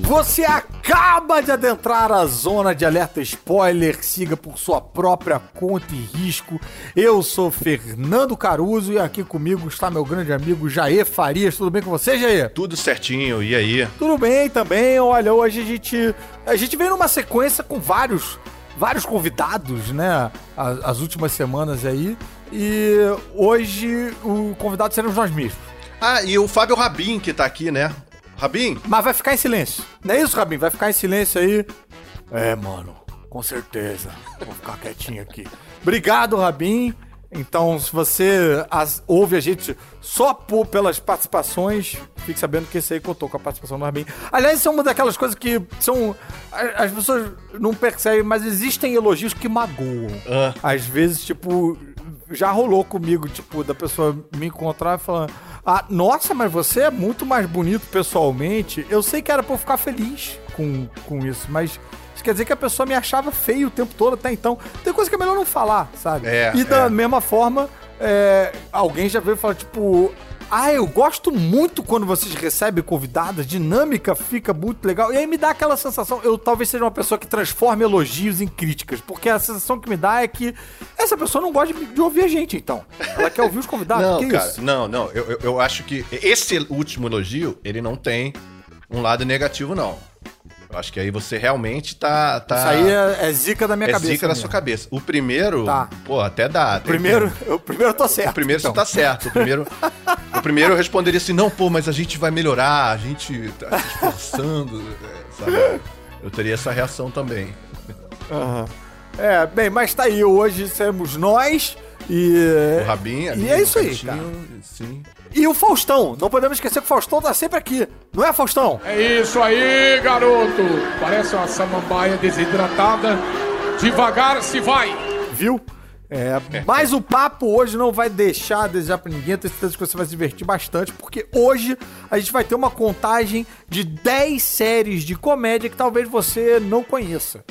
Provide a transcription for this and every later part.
Você acaba de adentrar a zona de alerta spoiler. Siga por sua própria conta e risco. Eu sou Fernando Caruso e aqui comigo está meu grande amigo Jair Farias. Tudo bem com você, Jair? Tudo certinho, e aí? Tudo bem também. Olha, hoje a gente a gente vem numa sequência com vários vários convidados, né? As, as últimas semanas aí. E hoje o convidado seremos nós mesmos. Ah, e o Fábio Rabin que tá aqui, né? Rabin? Mas vai ficar em silêncio. Não é isso, Rabin? Vai ficar em silêncio aí. É, mano, com certeza. Vou ficar quietinho aqui. Obrigado, Rabin. Então, se você as- ouve a gente só por, pelas participações, fique sabendo que esse aí contou com a participação do Rabin. Aliás, isso é uma daquelas coisas que são. As pessoas não percebem, mas existem elogios que magoam. Ah. Às vezes, tipo, já rolou comigo, tipo, da pessoa me encontrar e falar: Ah, nossa, mas você é muito mais bonito pessoalmente. Eu sei que era pra eu ficar feliz com, com isso, mas. Isso quer dizer que a pessoa me achava feio o tempo todo até então. Tem coisa que é melhor não falar, sabe? É, e da é. mesma forma, é, alguém já veio falar, tipo. Ah, eu gosto muito quando vocês recebem convidados, dinâmica fica muito legal. E aí me dá aquela sensação, eu talvez seja uma pessoa que transforma elogios em críticas, porque a sensação que me dá é que essa pessoa não gosta de, de ouvir a gente, então. Ela quer ouvir os convidados, não, que cara, isso? não, não. Eu, eu, eu acho que esse último elogio, ele não tem um lado negativo, não. Eu acho que aí você realmente tá. tá Isso aí é, é zica da minha é cabeça. zica da sua cabeça. O primeiro, Tá. pô, até dá. Primeiro, eu, primeiro eu tô certo. O primeiro então. você tá certo. O primeiro, o primeiro eu responderia assim: não, pô, mas a gente vai melhorar, a gente tá se esforçando, é, sabe? Eu teria essa reação também. Aham. É, bem, mas tá aí, hoje seremos nós e. O Rabin E é isso aí, cara. Sim. E o Faustão, não podemos esquecer que o Faustão tá sempre aqui, não é, Faustão? É isso aí, garoto. Parece uma samambaia desidratada. Devagar se vai. Viu? É, mas o papo hoje não vai deixar a desejar pra ninguém. Eu tenho certeza que você vai se divertir bastante, porque hoje a gente vai ter uma contagem de 10 séries de comédia que talvez você não conheça.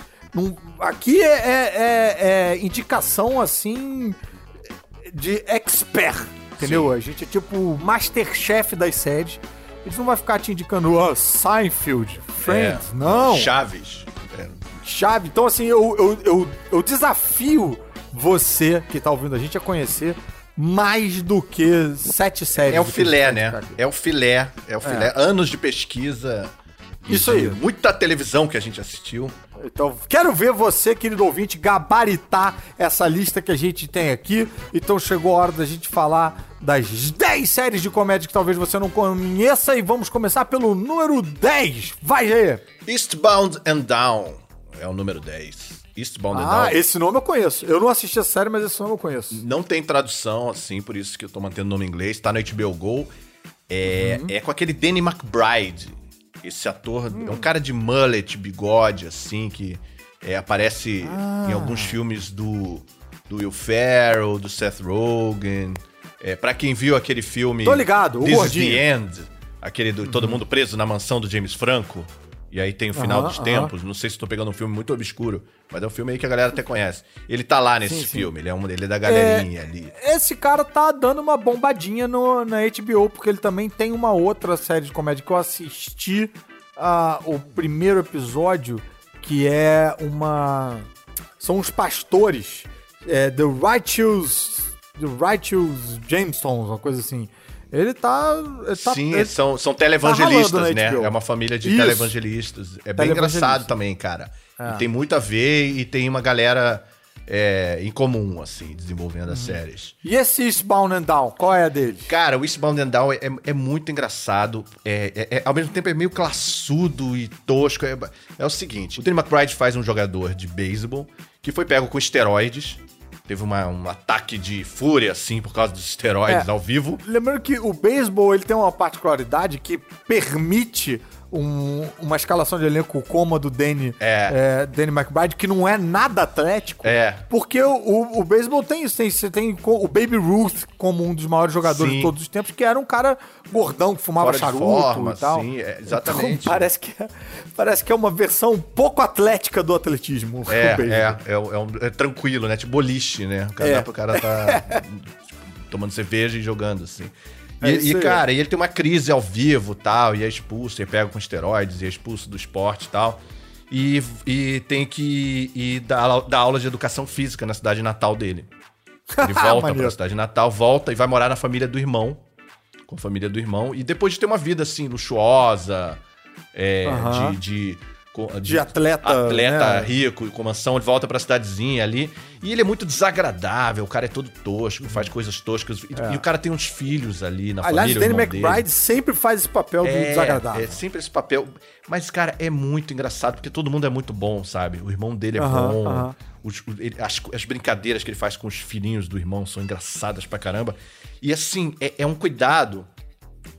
Aqui é, é- é- é indicação assim de expert, entendeu? A gente é tipo o Masterchef das séries. A gente não vai ficar te indicando ó, Seinfeld, Friends, É. não. Chaves. É. chave. Então, assim, eu, eu, eu, eu desafio você que tá ouvindo a gente a conhecer mais do que sete séries. É o filé, né? aqui. É o filé. É o filé. Anos de pesquisa. Isso aí. Muita televisão que a gente assistiu. Então, quero ver você, querido ouvinte, gabaritar essa lista que a gente tem aqui. Então, chegou a hora da gente falar das 10 séries de comédia que talvez você não conheça. E vamos começar pelo número 10. Vai, Jair! Eastbound and Down é o número 10. Eastbound and Ah, Down. esse nome eu conheço. Eu não assisti a série, mas esse nome eu conheço. Não tem tradução, assim, por isso que eu tô mantendo o nome em inglês. Tá no HBO Go. É, Uhum. é com aquele Danny McBride. Esse ator Hum. é um cara de mullet, bigode, assim, que é, aparece Ah. em alguns filmes do, do Will Ferrell, do Seth Rogen. É, pra quem viu aquele filme... Tô ligado, o This is the End. Aquele do todo mundo preso na mansão do James Franco. E aí tem o final Aham, dos aham. tempos. Não sei se tô pegando um filme muito obscuro, mas é um filme aí que a galera até conhece. Ele tá lá nesse Sim, sim. filme, ele é, um, ele é da galerinha ali. Esse cara tá dando uma bombadinha no, na HBO, porque ele também tem uma outra série de comédia que eu assisti ah, o primeiro episódio, que é uma. São os pastores. É, The Righteous. The Righteous Jamestones, uma coisa assim. Ele tá. Ele tá Sim, ele- são, são tá televangelistas, na né? É uma família de Isso. televangelistas. É bem engraçado também, cara. É. E tem muito a ver e tem uma galera é, em comum, assim, desenvolvendo Uhum. as séries. E esse Eastbound and Down, qual é a dele? Cara, o Eastbound and Down é, é muito engraçado. É, é- é- ao mesmo tempo é meio classudo e tosco. É, é o seguinte: o Danny McBride faz um jogador de beisebol que foi pego com esteroides. Teve uma- um ataque de fúria, assim, por causa dos esteroides É. ao vivo. Lembrando que o beisebol ele tem uma particularidade que permite um- uma escalação de elenco como a do Danny, É. é, Danny McBride, que não é nada atlético. É. Porque o, o, o beisebol tem isso. Tem, você tem o Baby Ruth como um dos maiores jogadores Sim. de todos os tempos, que era um cara gordão que fumava Fora charuto forma, e tal. sim, é, exatamente. Então, parece, que é, parece que é uma versão pouco atlética do atletismo. É, é, é, é um- é tranquilo, né? Tipo boliche, né? O cara É. dá pro cara tá tomando cerveja e jogando, assim. E, É e, aí. cara, e ele tem uma crise ao vivo tal, e é expulso, e pega com esteroides, e é expulso do esporte e tal. E, e tem que ir dar, aula- dar aula de educação física na cidade natal dele. Ele volta pra cidade natal, volta e vai morar na família do irmão. Com a família do irmão. E depois de ter uma vida assim, luxuosa, é, de, de, co- De atleta, Atleta né? rico, com mansão, ele volta pra cidadezinha ali. E ele é muito desagradável, o cara é todo tosco, faz coisas toscas. E, e o cara tem uns filhos ali na É. Aliás, família. o Danny irmão dele. McBride sempre faz esse papel do desagradável. É sempre esse papel. Mas, cara, é muito engraçado, porque todo mundo é muito bom, sabe? O irmão dele é Aham, bom. aham. os- o- ele- as, as brincadeiras que ele faz com os filhinhos do irmão são engraçadas pra caramba. E, assim, é, é um cuidado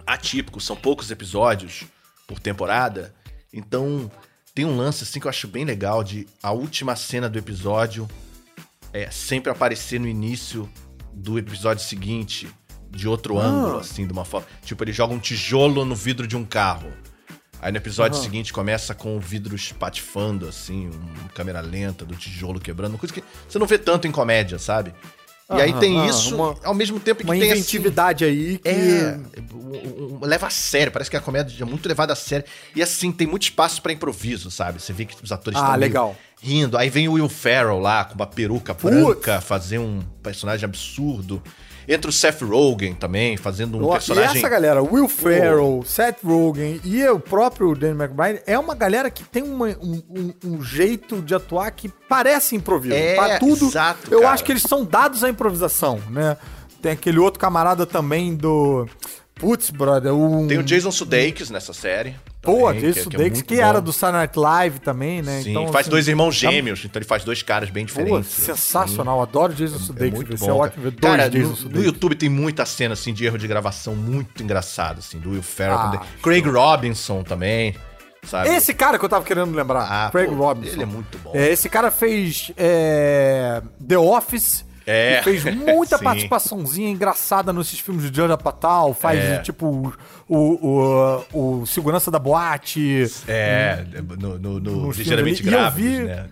atípico. São poucos episódios por temporada. Então, tem um lance, assim, que eu acho bem legal de a última cena do episódio é sempre aparecer no início do episódio seguinte, de outro Ah. ângulo, assim, de uma forma. Tipo, ele joga um tijolo no vidro de um carro. Aí no episódio Aham. seguinte começa com o vidro espatifando, assim, uma câmera lenta do tijolo quebrando, uma coisa que você não vê tanto em comédia, sabe? E aí tem aham, isso, uma- ao mesmo tempo que Uma tem assim, inventividade aí que. é, um- um- leva a sério, parece que a comédia é muito levada a sério. E assim, tem muito espaço pra improviso, sabe? Você vê que os atores Ah, estão meio legal. rindo. Aí vem o Will Ferrell lá, com uma peruca Putz. branca, fazer um personagem absurdo. Entra o Seth Rogen também, fazendo um personagem... E essa galera, Will Ferrell, Seth Rogen e o próprio Danny McBride, é uma galera que tem uma- um, um- um jeito de atuar que parece improviso. É, Pra tudo, exato, eu cara. acho que eles são dados à improvisação, né? Tem aquele outro camarada também do... Putz, brother, um... Tem o Jason Sudeikis nessa série. Pô, também, Jason é- é Sudeikis, muito que, era do Saturday Night Live também, né? Sim, Então, faz assim, dois irmãos tá- gêmeos, então ele faz dois caras bem Pô, diferentes. sensacional, adoro Jason É Sudeikis. muito vai bom. cara. ótimo ver dois Cara, Jason no, no. YouTube tem muita cena assim de erro de gravação muito engraçada, assim, do Will Ferrell Ah, também. Craig Robinson também, sabe? Esse cara que eu tava querendo lembrar, Ah, Craig pô, Robinson. ele é muito bom. É, esse cara fez é, The Office. É, e fez muita participaçãozinha engraçada nesses filmes de Judd Apatow. Faz, É. tipo, o, o, o, o segurança da boate. É, no, no, no Ligeiramente. E vi- né?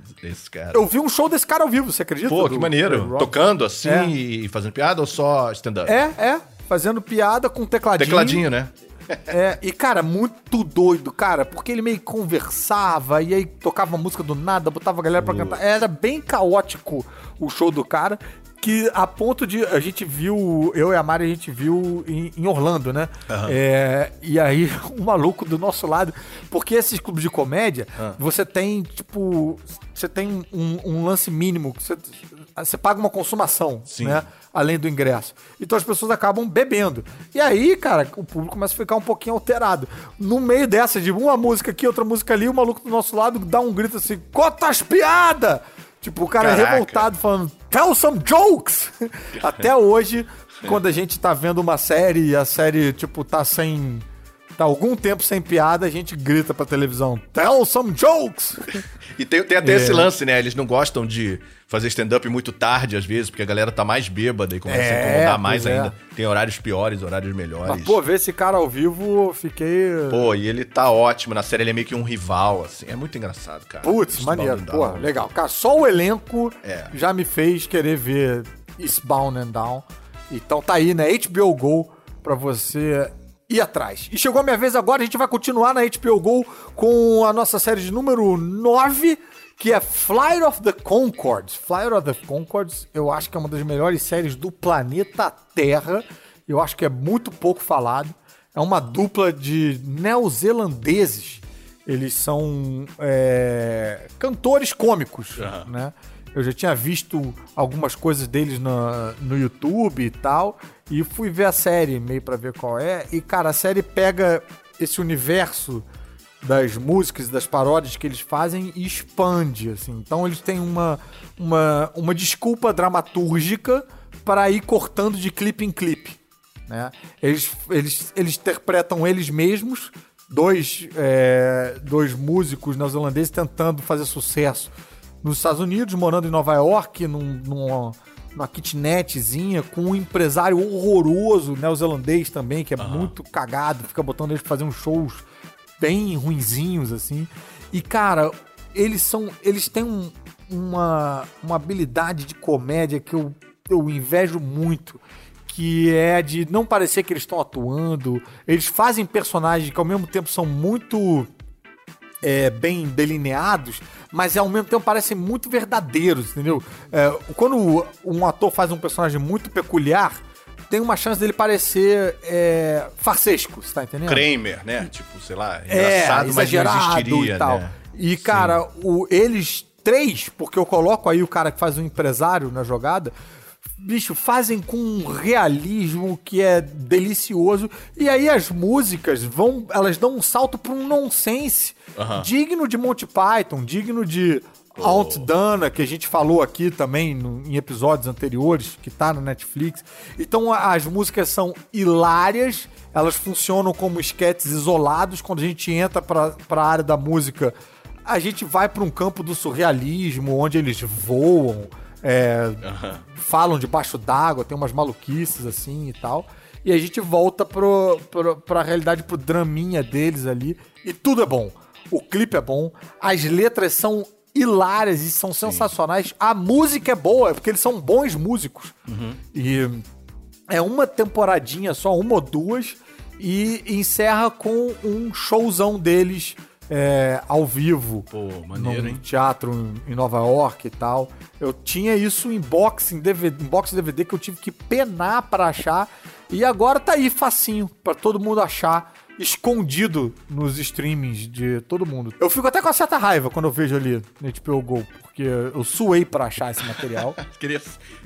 Cara. Eu vi um show desse cara ao vivo, você acredita? Pô, que Do maneiro. Robinson. Tocando assim É. e fazendo piada ou só stand-up? É, é. Fazendo piada com tecladinho. Tecladinho, né? É, e cara, muito doido, cara, porque ele meio que conversava e aí tocava música do nada, botava a galera pra cantar. Era bem caótico o show do cara, que a ponto de. A gente viu, eu e a Mari, a gente viu em, em Orlando, né? É, e aí, um maluco do nosso lado, porque esses clubes de comédia, você tem, tipo, você tem um, um lance mínimo, você, você paga uma consumação, Sim. né? além do ingresso. Então as pessoas acabam bebendo. E aí, cara, o público começa a ficar um pouquinho alterado. No meio dessa, de uma música aqui, outra música ali, o maluco do nosso lado dá um grito assim: Cotas piada! Tipo, o cara Caraca. revoltado falando: Tell some jokes! Até hoje, quando a gente tá vendo uma série e a série, tipo, tá sem. Tá algum tempo sem piada, a gente grita pra televisão: Tell some jokes! E tem, tem até É. esse lance, né? Eles não gostam de fazer stand-up muito tarde, às vezes, porque a galera tá mais bêbada e começa É, a incomodar mais é. ainda. Tem horários piores, horários melhores. Mas, pô, ver esse cara ao vivo, fiquei. Pô, e ele tá ótimo. Na série ele é meio que um rival, assim. É muito engraçado, cara. Putz, maneiro. Pô, legal. Cara, só o elenco É. já me fez querer ver Eastbound and Down. Então tá aí, né? HBO Go pra você ir atrás. E chegou a minha vez agora, a gente vai continuar na HBO Go com a nossa série de número 9, que é Flight of the Concords. Flight of the Concords, eu acho que é uma das melhores séries do planeta Terra. Eu acho que é muito pouco falado. É uma dupla de neozelandeses. Eles são é, cantores cômicos, né? Eu já tinha visto algumas coisas deles na- no YouTube e tal, e fui ver a série meio pra ver qual é. E cara, a série pega esse universo das músicas, das paródias que eles fazem e expande, assim. Então eles têm uma, uma, uma desculpa dramatúrgica para ir cortando de clipe em clipe né? Eles, eles, eles interpretam eles mesmos, dois, é, dois músicos neozelandeses tentando fazer sucesso nos Estados Unidos, morando em Nova York, num, numa, numa kitnetzinha, com um empresário horroroso neozelandês também, que é muito cagado, fica botando eles pra fazer uns shows bem ruinzinhos, assim. E, cara, eles são. Eles têm um- uma, uma habilidade de comédia que eu, eu invejo muito. que é de não parecer que eles estão atuando. Eles fazem personagens que ao mesmo tempo são muito é, bem delineados, mas ao mesmo tempo parecem muito verdadeiros, entendeu? É, quando um ator faz um personagem muito peculiar, tem uma chance dele parecer é, farsesco, você tá entendendo? Kramer, né? Tipo, sei lá, é, engraçado, mas não existiria, e tal. né? E, cara, o, eles três, porque eu coloco aí o cara que faz o empresário na jogada, bicho, fazem com um realismo que é delicioso. E aí as músicas vão, elas dão um salto para um nonsense digno de Monty Python, digno de Aunt Dana, que a gente falou aqui também no- em episódios anteriores, que tá no Netflix. Então a- as músicas são hilárias, elas funcionam como esquetes isolados. Quando a gente entra pra, pra área da música, a gente vai pra um campo do surrealismo, onde eles voam, é, falam debaixo d'água, tem umas maluquices assim e tal. E a gente volta pro, pro, pra realidade, pro draminha deles ali. E tudo é bom. O clipe é bom, as letras são hilárias e são sensacionais. A música é boa, porque eles são bons músicos. E é uma temporadinha só, uma ou duas, e encerra com um showzão deles é, ao vivo. Pô, maneiro, num hein? teatro em Nova York e tal. Eu tinha isso em box, em DVD, em box DVD que eu tive que penar pra achar. E agora tá aí facinho pra todo mundo achar, escondido nos streamings de todo mundo. Eu fico até com uma certa raiva quando eu vejo ali no HBO Go, porque eu suei pra achar esse material. Queria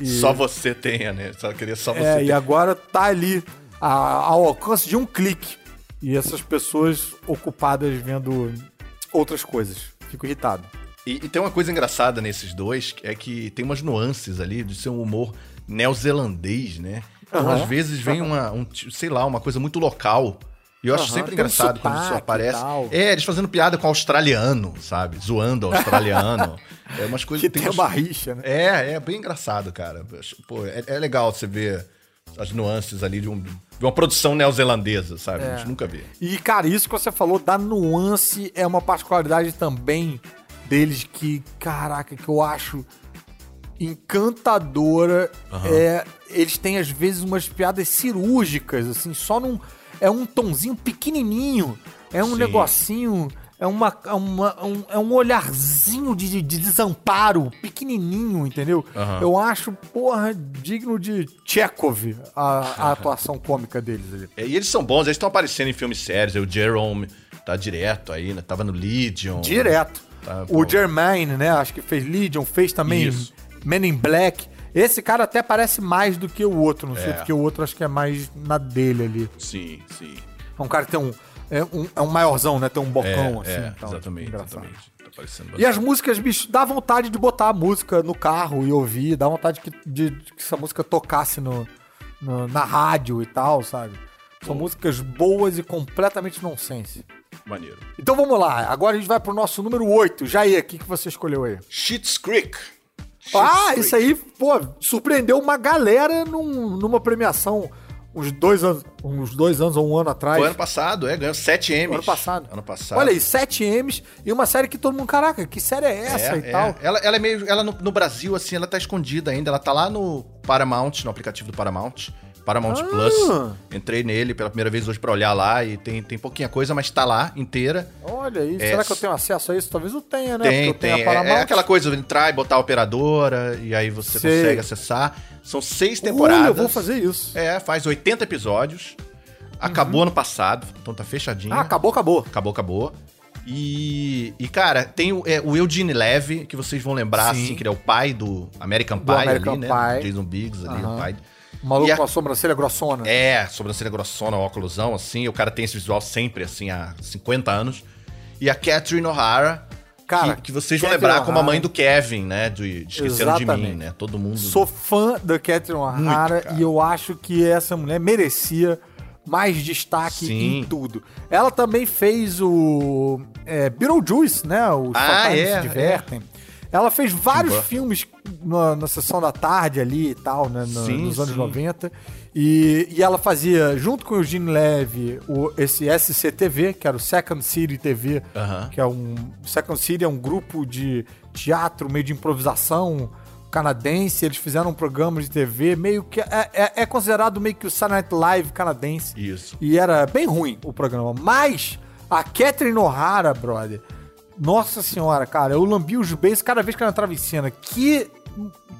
só você tenha, né? Só queria só você É, e tenha. agora tá ali a- ao alcance de um clique. E essas pessoas ocupadas vendo outras coisas. Fico irritado. E, e tem uma coisa engraçada nesses dois, é que tem umas nuances ali de ser um humor neozelandês, né? Então, Aham. às vezes vem uma, um, sei lá, uma coisa muito local. E eu acho Aham, sempre tem um engraçado quando isso aparece. É, eles fazendo piada com australiano, sabe? Zoando australiano. é umas coisas Que tem umas- uma rixa, né? É, é bem engraçado, cara. Pô, é, é legal você ver as nuances ali de, um- de uma produção neozelandesa, sabe? A gente nunca vê. E, cara, isso que você falou da nuance é uma particularidade também deles que, caraca, que eu acho encantadora. É, eles têm, às vezes, umas piadas cirúrgicas, assim, só num. É um tonzinho pequenininho. É um Sim. negocinho. É, uma, é, uma- um, é um olharzinho de, de desamparo pequenininho, entendeu? Aham. Eu acho, porra, digno de Chekhov a, a atuação cômica deles ali. É, e eles são bons, eles estão aparecendo em filmes sérios. O Jerome tá direto aí, né? Tava no Legion. Direto. Tá, o. Jermaine, né? Acho que fez Legion, fez também Isso. Men in Black. Esse cara até parece mais do que o outro, não sei, É. porque o outro acho que é mais na dele ali. Sim, sim. É um cara que tem um. É um, é um maiorzão, né? Tem um É, bocão assim. é, então, exatamente, exatamente. Tá parecendo E as músicas, bicho, dá vontade de botar a música no carro e ouvir, dá vontade que, de, de que essa música tocasse no, no- na rádio e tal, sabe? São músicas boas e completamente nonsense. maneiro. Então vamos lá, agora a gente vai pro nosso número 8. Jair, o que, que você escolheu aí? Schitt's Creek. Ah, Schitt's isso aí, pô, surpreendeu uma galera num- numa premiação uns dois anos, uns dois anos ou um ano atrás. Foi ano passado, é, ganhou 7 M's. Ano passado. Ano passado. Olha aí, 7 M's e uma série que todo mundo, caraca, que série é essa É, e é. tal? Ela, ela é meio. Ela no, no Brasil, assim, ela tá escondida ainda. Ela tá lá no Paramount, no aplicativo do Paramount. Paramount Ah. Plus. Entrei nele pela primeira vez hoje pra olhar lá e tem, tem pouquinha coisa, mas tá lá inteira. Olha aí, É, será que eu tenho acesso a isso? Talvez eu tenha, né? Tem, Porque eu tenho tem. a Paramount. É, é aquela coisa, entrar e botar a operadora, e aí você Sei. consegue acessar. São seis temporadas. Olha, eu vou fazer isso. É, faz 80 episódios. Acabou ano passado, então tá fechadinho. Ah, acabou, acabou. Acabou, acabou. E, e cara, tem o, é, o Eugene Levy, que vocês vão lembrar, Sim. assim, que ele é o pai do American Do Pie American ali, né? Pie. Jason Biggs ali, Aham. o pai. O maluco a- com a sobrancelha grossona. É, sobrancelha grossona, óculosão, assim. O cara tem esse visual sempre, assim, há 50 anos. E a Catherine O'Hara, Cara, que, que vocês vão Catherine lembrar como a mãe do Kevin, né? De, de Esqueceram de Mim, né? Todo mundo... Sou fã da Catherine O'Hara e eu acho que essa mulher merecia mais destaque Sim. em tudo. Ela também fez o é, Beetlejuice, né? Os Ah, é, se divertem. Ela fez vários filmes na, na sessão da tarde ali e tal, né? no- Sim, nos anos sim. 90. E, e ela fazia, junto com o Eugene Levy, o, esse SCTV, que era o Second City TV, Aham. que é um. Second City é um grupo de teatro, meio de improvisação, canadense, eles fizeram um programa de TV meio que. É, é, é considerado meio que o Saturday Night Live canadense. Isso. E era bem ruim o programa. Mas a Catherine O'Hara, brother. Nossa senhora, cara, eu lambi os beijos cada vez que ela entrava em cena. Que.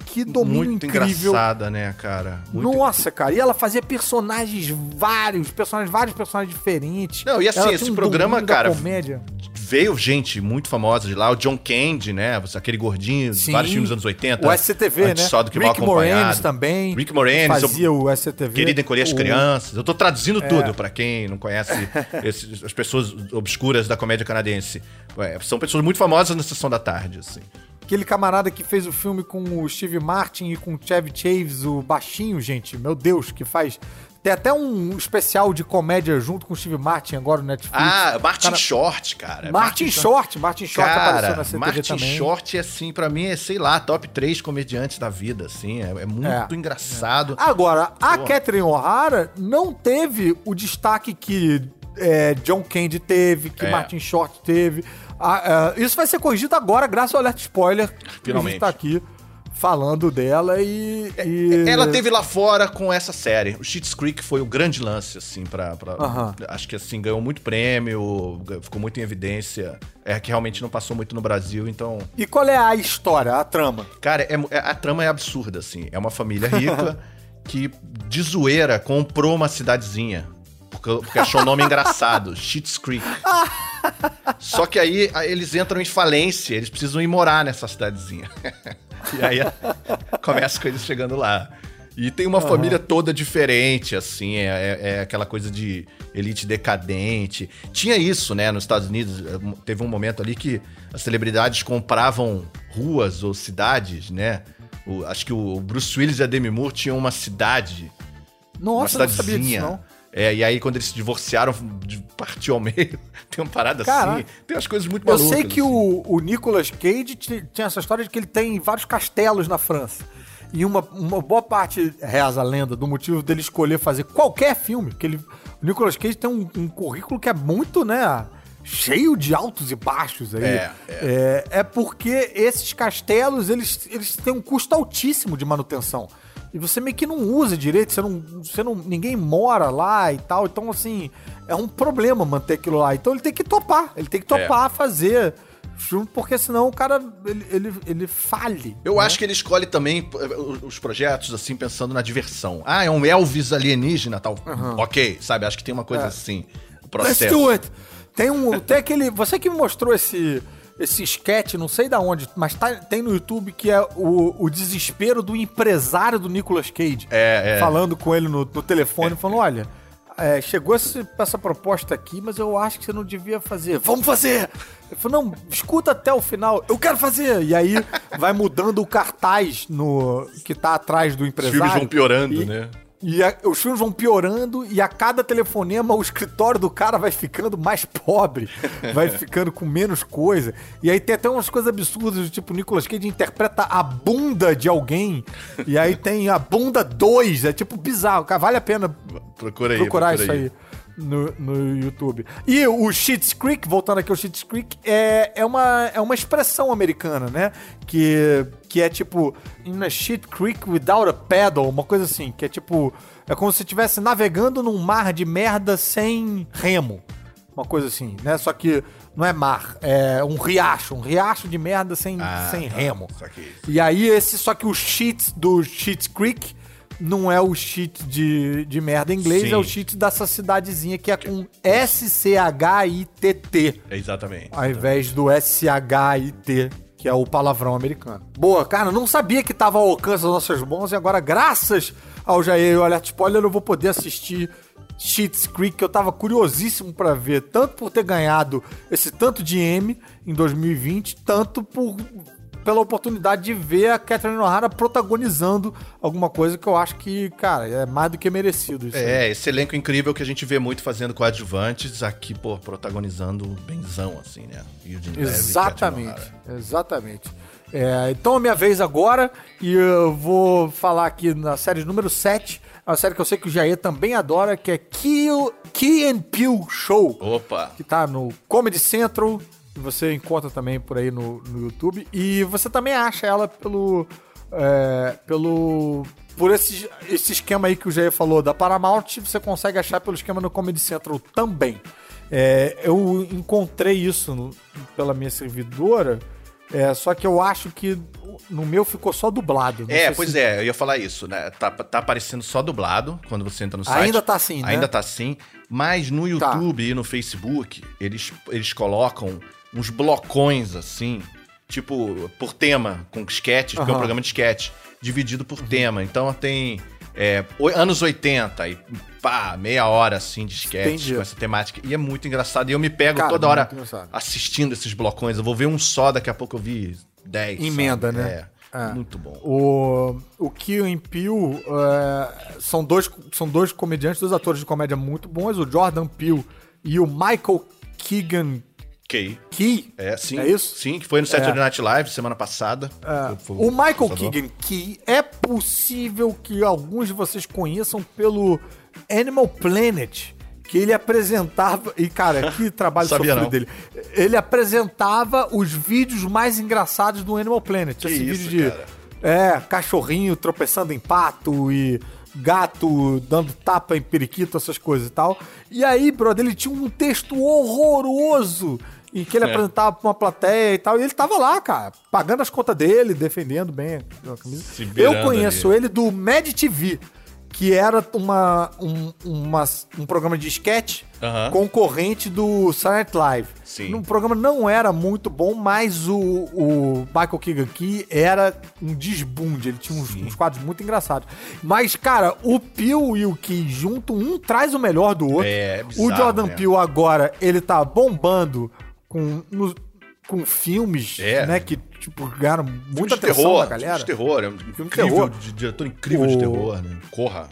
Que domínio Muito incrível. engraçada, né, cara? Muito Nossa, cara, e ela fazia personagens vários, personagens, vários personagens diferentes. Não, e assim, Ela esse um programa, cara, comédia. Veio gente muito famosa de lá, o John Candy, né? Aquele gordinho, de Sim. vários filmes dos anos 80. O SCTV, Antes né? Só do que Rick Moranis também. Rick Moranis, fazia o SCTV. Querido Encolher as O- É. Crianças. Eu tô traduzindo tudo pra quem não conhece esses- as pessoas obscuras da comédia canadense. Ué, são pessoas muito famosas na sessão da tarde, assim. Aquele camarada que fez o filme com o Steve Martin e com o Chevy Chaves, o baixinho, gente. Meu Deus, que faz. Tem até um especial de comédia junto com o Steve Martin agora no Netflix. Ah, Martin Cara, Short, cara. Martin Short. Martin Short apareceu Cara, na CTV Martin também. Short é assim, pra mim é, sei lá, top 3 comediantes da vida, assim. É, é muito É. engraçado. Agora, a. Catherine O'Hara não teve o destaque que é, John Candy teve, que É. Martin Short teve. Ah, isso vai ser corrigido agora, graças ao Alert Spoiler. que A Finalmente. gente tá aqui falando dela e. e- Ela teve lá fora com essa série. O Schitt's Creek foi o grande lance, assim, pra... pra-. Acho que, assim, ganhou muito prêmio, ficou muito em evidência. É que realmente não passou muito no Brasil, então... E qual é a história, a trama? Cara, é- é- a trama é absurda, assim. É uma família rica que, de zoeira, comprou uma cidadezinha. Porque, achou o nome engraçado. Schitt's Creek. Só que aí eles entram em falência, eles precisam ir morar nessa cidadezinha. e aí começa com eles chegando lá. E tem uma família toda diferente, assim, é, é- é aquela coisa de elite decadente. Tinha isso, né, nos Estados Unidos. eh, Teve um momento ali que as celebridades compravam ruas ou cidades, né? O- acho que o Bruce Willis e a Demi Moore tinham uma cidade Nossa, eu uma não sabia disso, cidadezinha. não. É, e aí quando eles se divorciaram, partiu ao meio. Tem uma parada Caraca. assim. Tem umas coisas muito Eu malucas. sei que assim. o, o Nicolas Cage ti- tinha essa história de que ele tem vários castelos na França. E uma, uma boa parte, reza a lenda, do motivo dele escolher fazer qualquer filme, que ele, o Nicolas Cage tem um, um currículo que é muito, né, cheio de altos e baixos aí. É, é. é porque esses castelos, eles, eles têm um custo altíssimo de manutenção. E você meio que não usa direito, você não, você não, ninguém mora lá e tal. Então, assim, é um problema manter aquilo lá. Então ele tem que topar, ele tem que topar fazer junto, porque senão o cara, ele, ele, ele fale. Eu acho que ele escolhe também eh, os projetos, assim, pensando na diversão. Ah, é um Elvis alienígena tal. Ok, sabe? Acho que tem uma coisa assim. O Let's processo. do it! Tem um. Tem aquele. Você que me mostrou esse. Esse sketch, não sei da onde, mas tá- tem no YouTube que é o, o desespero do empresário do Nicolas Cage. É, é. Falando com ele no, no telefone, falando: olha, é, chegou esse- essa proposta aqui, mas eu acho que você não devia fazer. Vamos fazer! Ele falou: não, escuta até o final, eu quero fazer! E aí vai mudando o cartaz no que tá atrás do Os empresário. filmes vão piorando, E- né? E a- os filmes vão piorando e a cada telefonema o escritório do cara vai ficando mais pobre, vai ficando com menos coisa. E aí tem até umas coisas absurdas, tipo, Nicolas Cage interpreta a bunda de alguém, e aí tem a bunda 2, é tipo bizarro, cara, vale a pena aí. procurar procura isso aí. No, no YouTube. E o Schitt's Creek, voltando aqui ao Schitt's Creek, é, é, uma, é uma expressão americana, né? Que, que é tipo, in a shit creek without a paddle, uma coisa assim, que é tipo, é como se estivesse navegando num mar de merda sem remo. Uma coisa assim, né? Só que não é mar, é um riacho, um riacho de merda sem, Ah, sem tá. remo. Saquei. E aí esse, só que o shit do Schitt's Creek não é o shit de, de merda em inglês, Sim. é o shit dessa cidadezinha que é com S-C-H-I-T-T, exatamente. ao invés do S-H-I-T, que é o palavrão americano. Boa, cara, não sabia que tava ao alcance das nossas mãos e agora, graças ao Jair e ao Alert Spoiler, eu vou poder assistir Schitt's Creek, que eu tava curiosíssimo pra ver, tanto por ter ganhado esse tanto de M em 2020, tanto por pela oportunidade de ver a Catherine O'Hara protagonizando alguma coisa que eu acho que, cara, é mais do que merecido isso. aí. É, esse elenco incrível que a gente vê muito fazendo coadjuvantes, aqui, pô, protagonizando benzão, assim, né? Levy, Exatamente, exatamente. É, então é minha vez agora e eu vou falar aqui na série número 7, uma série que eu sei que o Jair também adora, que é Key, Key and Peele Show, Opa! que tá no Comedy Central, você encontra também por aí no, no YouTube, e você também acha ela pelo é, pelo por esse, esse esquema aí que o Jair falou da Paramount, você consegue achar pelo esquema no Comedy Central também. É, eu encontrei isso no, pela minha servidora, é, só que eu acho que no meu ficou só dublado. É, pois se... é, eu ia falar isso, né? Tá, tá aparecendo só dublado quando você entra no site. Ainda tá assim, né? Ainda tá assim, mas no YouTube tá. e no Facebook, eles, eles colocam uns blocões assim, tipo, por tema, com sketches, porque é um programa de sketch, dividido por tema. Então tem é, anos 80 e pá, meia hora assim de sketch com essa temática. E é muito engraçado. E eu me pego Cara, toda hora assistindo esses blocões. Eu vou ver um só, daqui a pouco eu vi 10. Emenda, sabe? né? É. É. Muito bom. O, o Kio e Peele é, são, dois, são dois comediantes, dois atores de comédia muito bons. O Jordan Peele e o Michael Keegan Key. Key? É, sim. É isso? Sim, que foi no Saturday é. Night Live semana passada. É. o Michael Keegan Key é possível que alguns de vocês conheçam pelo Animal Planet. Que ele apresentava. E, cara, que trabalho Sabia não. dele. Ele apresentava os vídeos mais engraçados do Animal Planet. Que esse isso, vídeo de. Cara. É, cachorrinho tropeçando em pato e gato dando tapa em periquito, essas coisas e tal. E aí, brother, ele tinha um texto horroroso em que ele é. apresentava pra uma plateia e tal. E ele tava lá, cara, pagando as contas dele, defendendo bem a camisa. Eu conheço ali. ele do Mad TV que era uma, um, uma, um programa de sketch concorrente do Saturday Live. Sim. O programa não era muito bom, mas o, o Michael Keegan aqui era um desbunde. Ele tinha uns, uns, quadros muito engraçados. Mas, cara, o Peel e o Key junto, um traz o melhor do outro. É, é bizarro, o Jordan né? Peele agora, ele tá bombando com... No, com filmes, é. né, que tipo, ganharam muita atenção terror, da galera. Filme de terror, é um filme incrível, terror. De, diretor incrível o... de terror, né? Corra.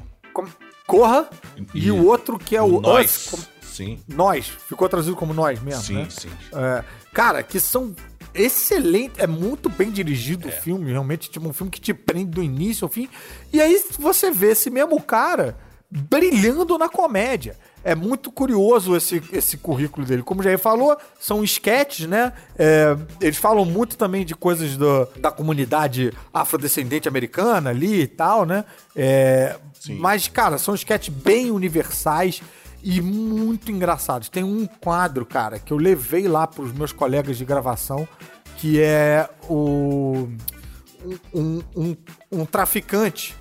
Corra e, e, o outro que é o Nós. Us, sim. Nós. Ficou traduzido como Nós mesmo, Sim, né? sim. É, cara, que são excelente, é muito bem dirigido é. o filme, realmente, tipo, um filme que te prende do início ao fim. E aí você vê esse mesmo cara brilhando na comédia é muito curioso esse, esse currículo dele. Como o Jair falou, são sketches, né? É, eles falam muito também de coisas do, da comunidade afrodescendente americana ali e tal, né? É, mas, cara, são sketches bem universais e muito engraçados. Tem um quadro, cara, que eu levei lá para os meus colegas de gravação, que é o um, um, um traficante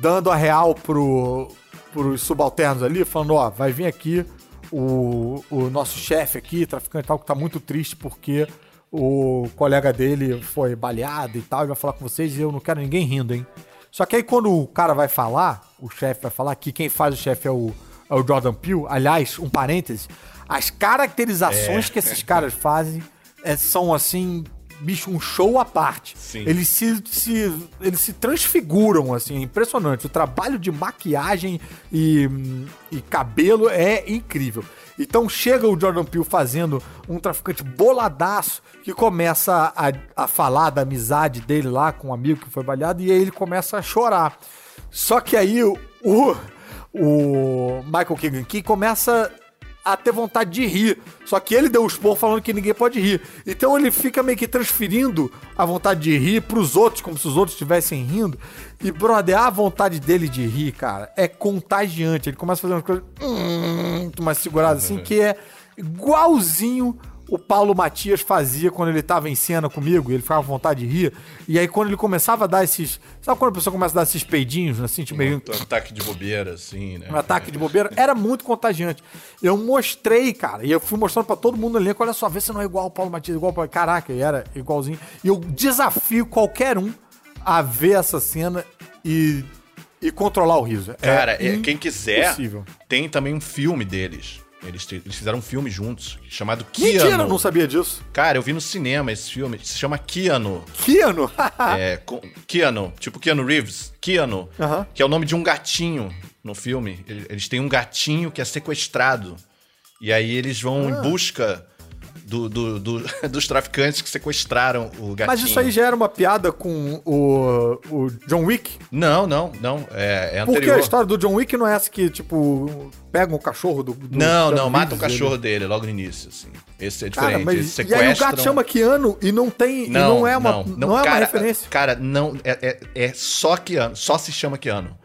dando a real pro, pros subalternos ali, falando, ó, vai vir aqui o, o nosso chefe aqui, traficante e tal, que tá muito triste porque o colega dele foi baleado e tal, e vai falar com vocês e eu não quero ninguém rindo, hein? Só que aí quando o cara vai falar, o chefe vai falar, que quem faz o chefe é o, é o Jordan Peele, aliás, um parêntese, as caracterizações é. que esses caras fazem é, são assim bicho, um show à parte. Sim. Eles se, se, eles se transfiguram, assim, é impressionante. O trabalho de maquiagem e, e cabelo é incrível. Então chega o Jordan Peele fazendo um traficante boladaço que começa a, a falar da amizade dele lá com um amigo que foi baleado e aí ele começa a chorar. Só que aí o, o, Michael Keegan que começa a ter vontade de rir. Só que ele deu um expor falando que ninguém pode rir. Então ele fica meio que transferindo a vontade de rir pros outros, como se os outros estivessem rindo. E, brother, a vontade dele de rir, cara, é contagiante. Ele começa a fazer umas coisas. Hum, mais seguradas assim, que é igualzinho o Paulo Matias fazia quando ele tava em cena comigo, ele ficava com vontade de rir. E aí, quando ele começava a dar esses. Sabe quando a pessoa começa a dar esses peidinhos, assim, tipo meio. Um ataque de bobeira, assim, né? Um ataque de bobeira. Era muito contagiante. Eu mostrei, cara, e eu fui mostrando pra todo mundo ali, olha só, vê se não é igual o Paulo Matias, igual o Paulo. Caraca, era igualzinho. E eu desafio qualquer um a ver essa cena e. E controlar o riso. Cara, é quem quiser, tem também um filme deles eles, eles fizeram um filme juntos, chamado Keanu. Mentira, não sabia disso. Cara, eu vi no cinema esse filme, se chama Keanu. Keanu? é, com, Keanu, tipo Keanu Reeves, Keanu, uh -huh. que é o nome de um gatinho no filme. Eles têm um gatinho que é sequestrado. E aí eles vão ah. em busca do, do- do- dos traficantes que sequestraram o gatinho. Mas isso aí já era uma piada com o, o John Wick? Não, não, não. É, é Porque anterior. a história do John Wick não é essa que, tipo, pegam o cachorro do. do Não, não, mata o cachorro ele- dele logo no início, assim. Esse é diferente. Cara, mas. E aí o gato chama Keanu e não tem. e não é uma, não, é uma cara, referência. Cara, não. É, é, é só Keanu. Só se chama Keanu.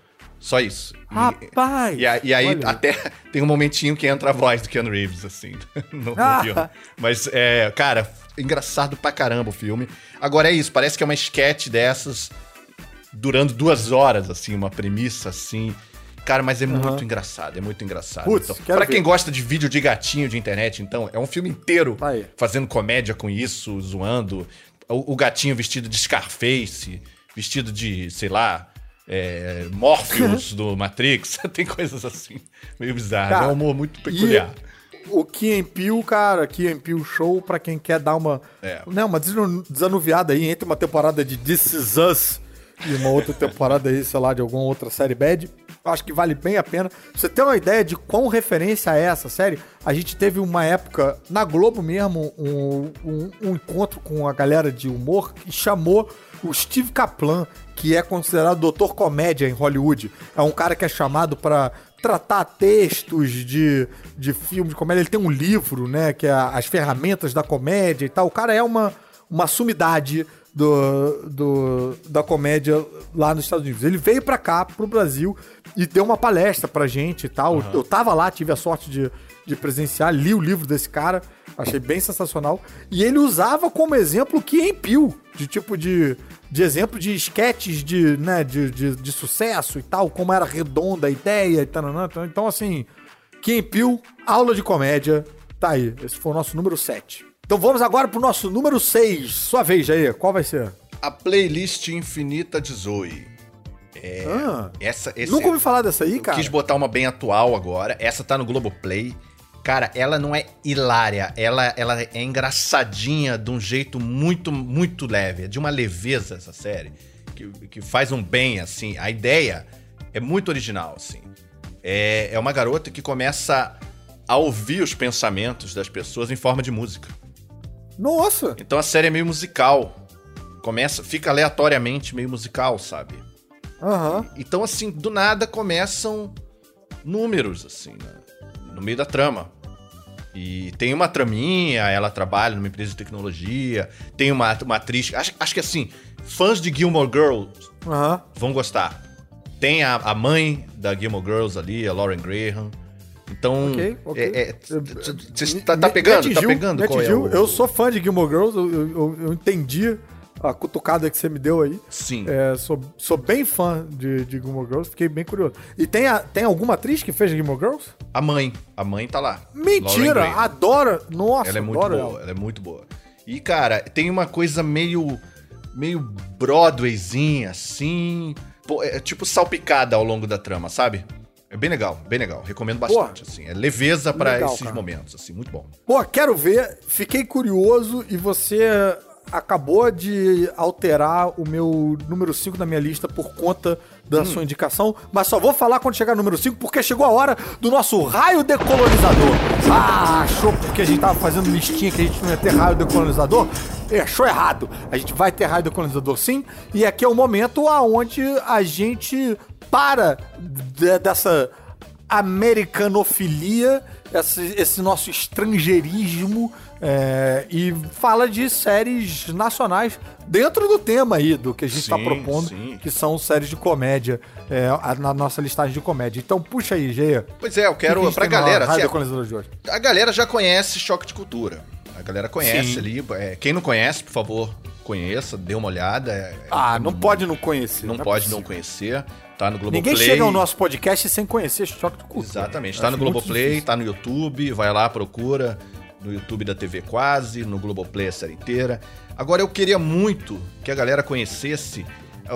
Só isso. E- Rapaz! E, a- e aí, olha. até tem um momentinho que entra a voz do Keanu Reeves, assim, no, no Ah. filme. Mas, é, cara, engraçado pra caramba o filme. Agora é isso, parece que é uma sketch dessas durando duas horas, assim, uma premissa, assim. Cara, mas é muito engraçado, é muito engraçado. Putz, então, pra ver. quem gosta de vídeo de gatinho de internet, então, é um filme inteiro Aí. fazendo comédia com isso, zoando. O, o gatinho vestido de Scarface, vestido de, sei lá, é, Morpheus do Matrix. Tem coisas assim, meio bizarras. Cara, é um humor muito peculiar. O Key and Peele, cara, Key and Peele Show, pra quem quer dar uma, É. né, uma desanu- desanuviada aí entre uma temporada de This Is Us e uma outra temporada aí, sei lá, de alguma outra série bad. Acho que vale bem a pena. Pra você ter uma ideia de quão referência é essa série, a gente teve uma época, na Globo mesmo, um, um- um encontro com a galera de humor que chamou o Steve Kaplan, que é considerado doutor comédia em Hollywood. É um cara que é chamado pra tratar textos de, de filme de comédia. Ele tem um livro, né, que é As Ferramentas da Comédia e tal. O cara é uma, uma sumidade do, do, da comédia lá nos Estados Unidos. Ele veio pra cá, pro Brasil, e deu uma palestra pra gente e tal. Eu tava lá, tive a sorte de, de presenciar, li o livro desse cara, achei bem sensacional. E ele usava como exemplo que Peele, de tipo de, de exemplo de esquetes de, né, de, de, de sucesso e tal, como era redonda a ideia e tal. Então, assim, Kim Peele, aula de comédia, tá aí. Esse foi o nosso número 7. Então vamos agora pro nosso número 6. Sua vez, Jair. Qual vai ser? A playlist infinita de Zoe. É, Ah, essa, esse nunca ouvi falar dessa aí, cara. quis botar uma bem atual agora. Essa tá no Globoplay. Cara, ela não é hilária, ela, ela é engraçadinha de um jeito muito, muito leve. É de uma leveza essa série, que, que faz um bem, assim. A ideia é muito original, assim. É, é uma garota que começa a ouvir os pensamentos das pessoas em forma de música. Nossa! Então a série é meio musical. Começa, fica aleatoriamente meio musical, sabe? Aham. Então, assim, do nada começam números, assim, né? no meio da trama. E tem uma traminha, ela trabalha numa empresa de tecnologia, tem uma, uma atriz. Acho, acho que assim, fãs de Gilmore Girls Aham. vão gostar. Tem a, a mãe da Gilmore Girls ali, a Lauren Graham. Então, Ok, ok. é- é- você tá, tá pegando? tá pegando? qual é o- Eu sou fã de Gilmore Girls, eu, eu- eu- entendi a cutucada que você me deu aí. Sim. É, sou, sou bem fã de, de Gilmore Girls, fiquei bem curioso. E tem, a- tem alguma atriz que fez Gilmore Girls? A mãe. A mãe tá lá. Mentira! Adoro! Nossa, Ela é muito boa, ela. ela é muito boa. E, cara, tem uma coisa meio. meio Broadwayzinha, assim. Pô, é tipo salpicada ao longo da trama, sabe? É bem legal, bem legal. Recomendo bastante, assim. É leveza pra Legal, esses cara. momentos, assim, muito bom. Pô, quero ver. Fiquei curioso e você acabou de alterar o meu número 5 da minha lista por conta da Hum. sua indicação, mas só vou falar quando chegar no número 5 porque chegou a hora do nosso raio decolonizador. Ah, achou porque a gente tava fazendo listinha que a gente não ia ter raio decolonizador? Achou errado. A gente vai ter raio decolonizador sim, e aqui é o momento aonde a gente para de- dessa americanofilia, esse, esse nosso estrangeirismo é, e fala de séries nacionais dentro do tema aí do que a gente está propondo, sim. que são séries de comédia, é, a- na nossa listagem de comédia. Então puxa aí, Geia. Pois é, eu O que que a quero. Pra galera. Assim, Decolonizador de hoje? a galera já conhece Choque de Cultura. A galera conhece Sim. ali. é, quem não conhece, por favor, conheça, dê uma olhada. é- Ah, é- não pode não conhecer. Não é pode não conhecer. Tá no Globoplay. Ninguém chega ao nosso podcast sem conhecer Choque de Cultura. Exatamente. Tá no Globoplay, tá no YouTube, vai lá, procura. No YouTube da TV Quase, no Globoplay a série inteira. Agora eu queria muito que a galera conhecesse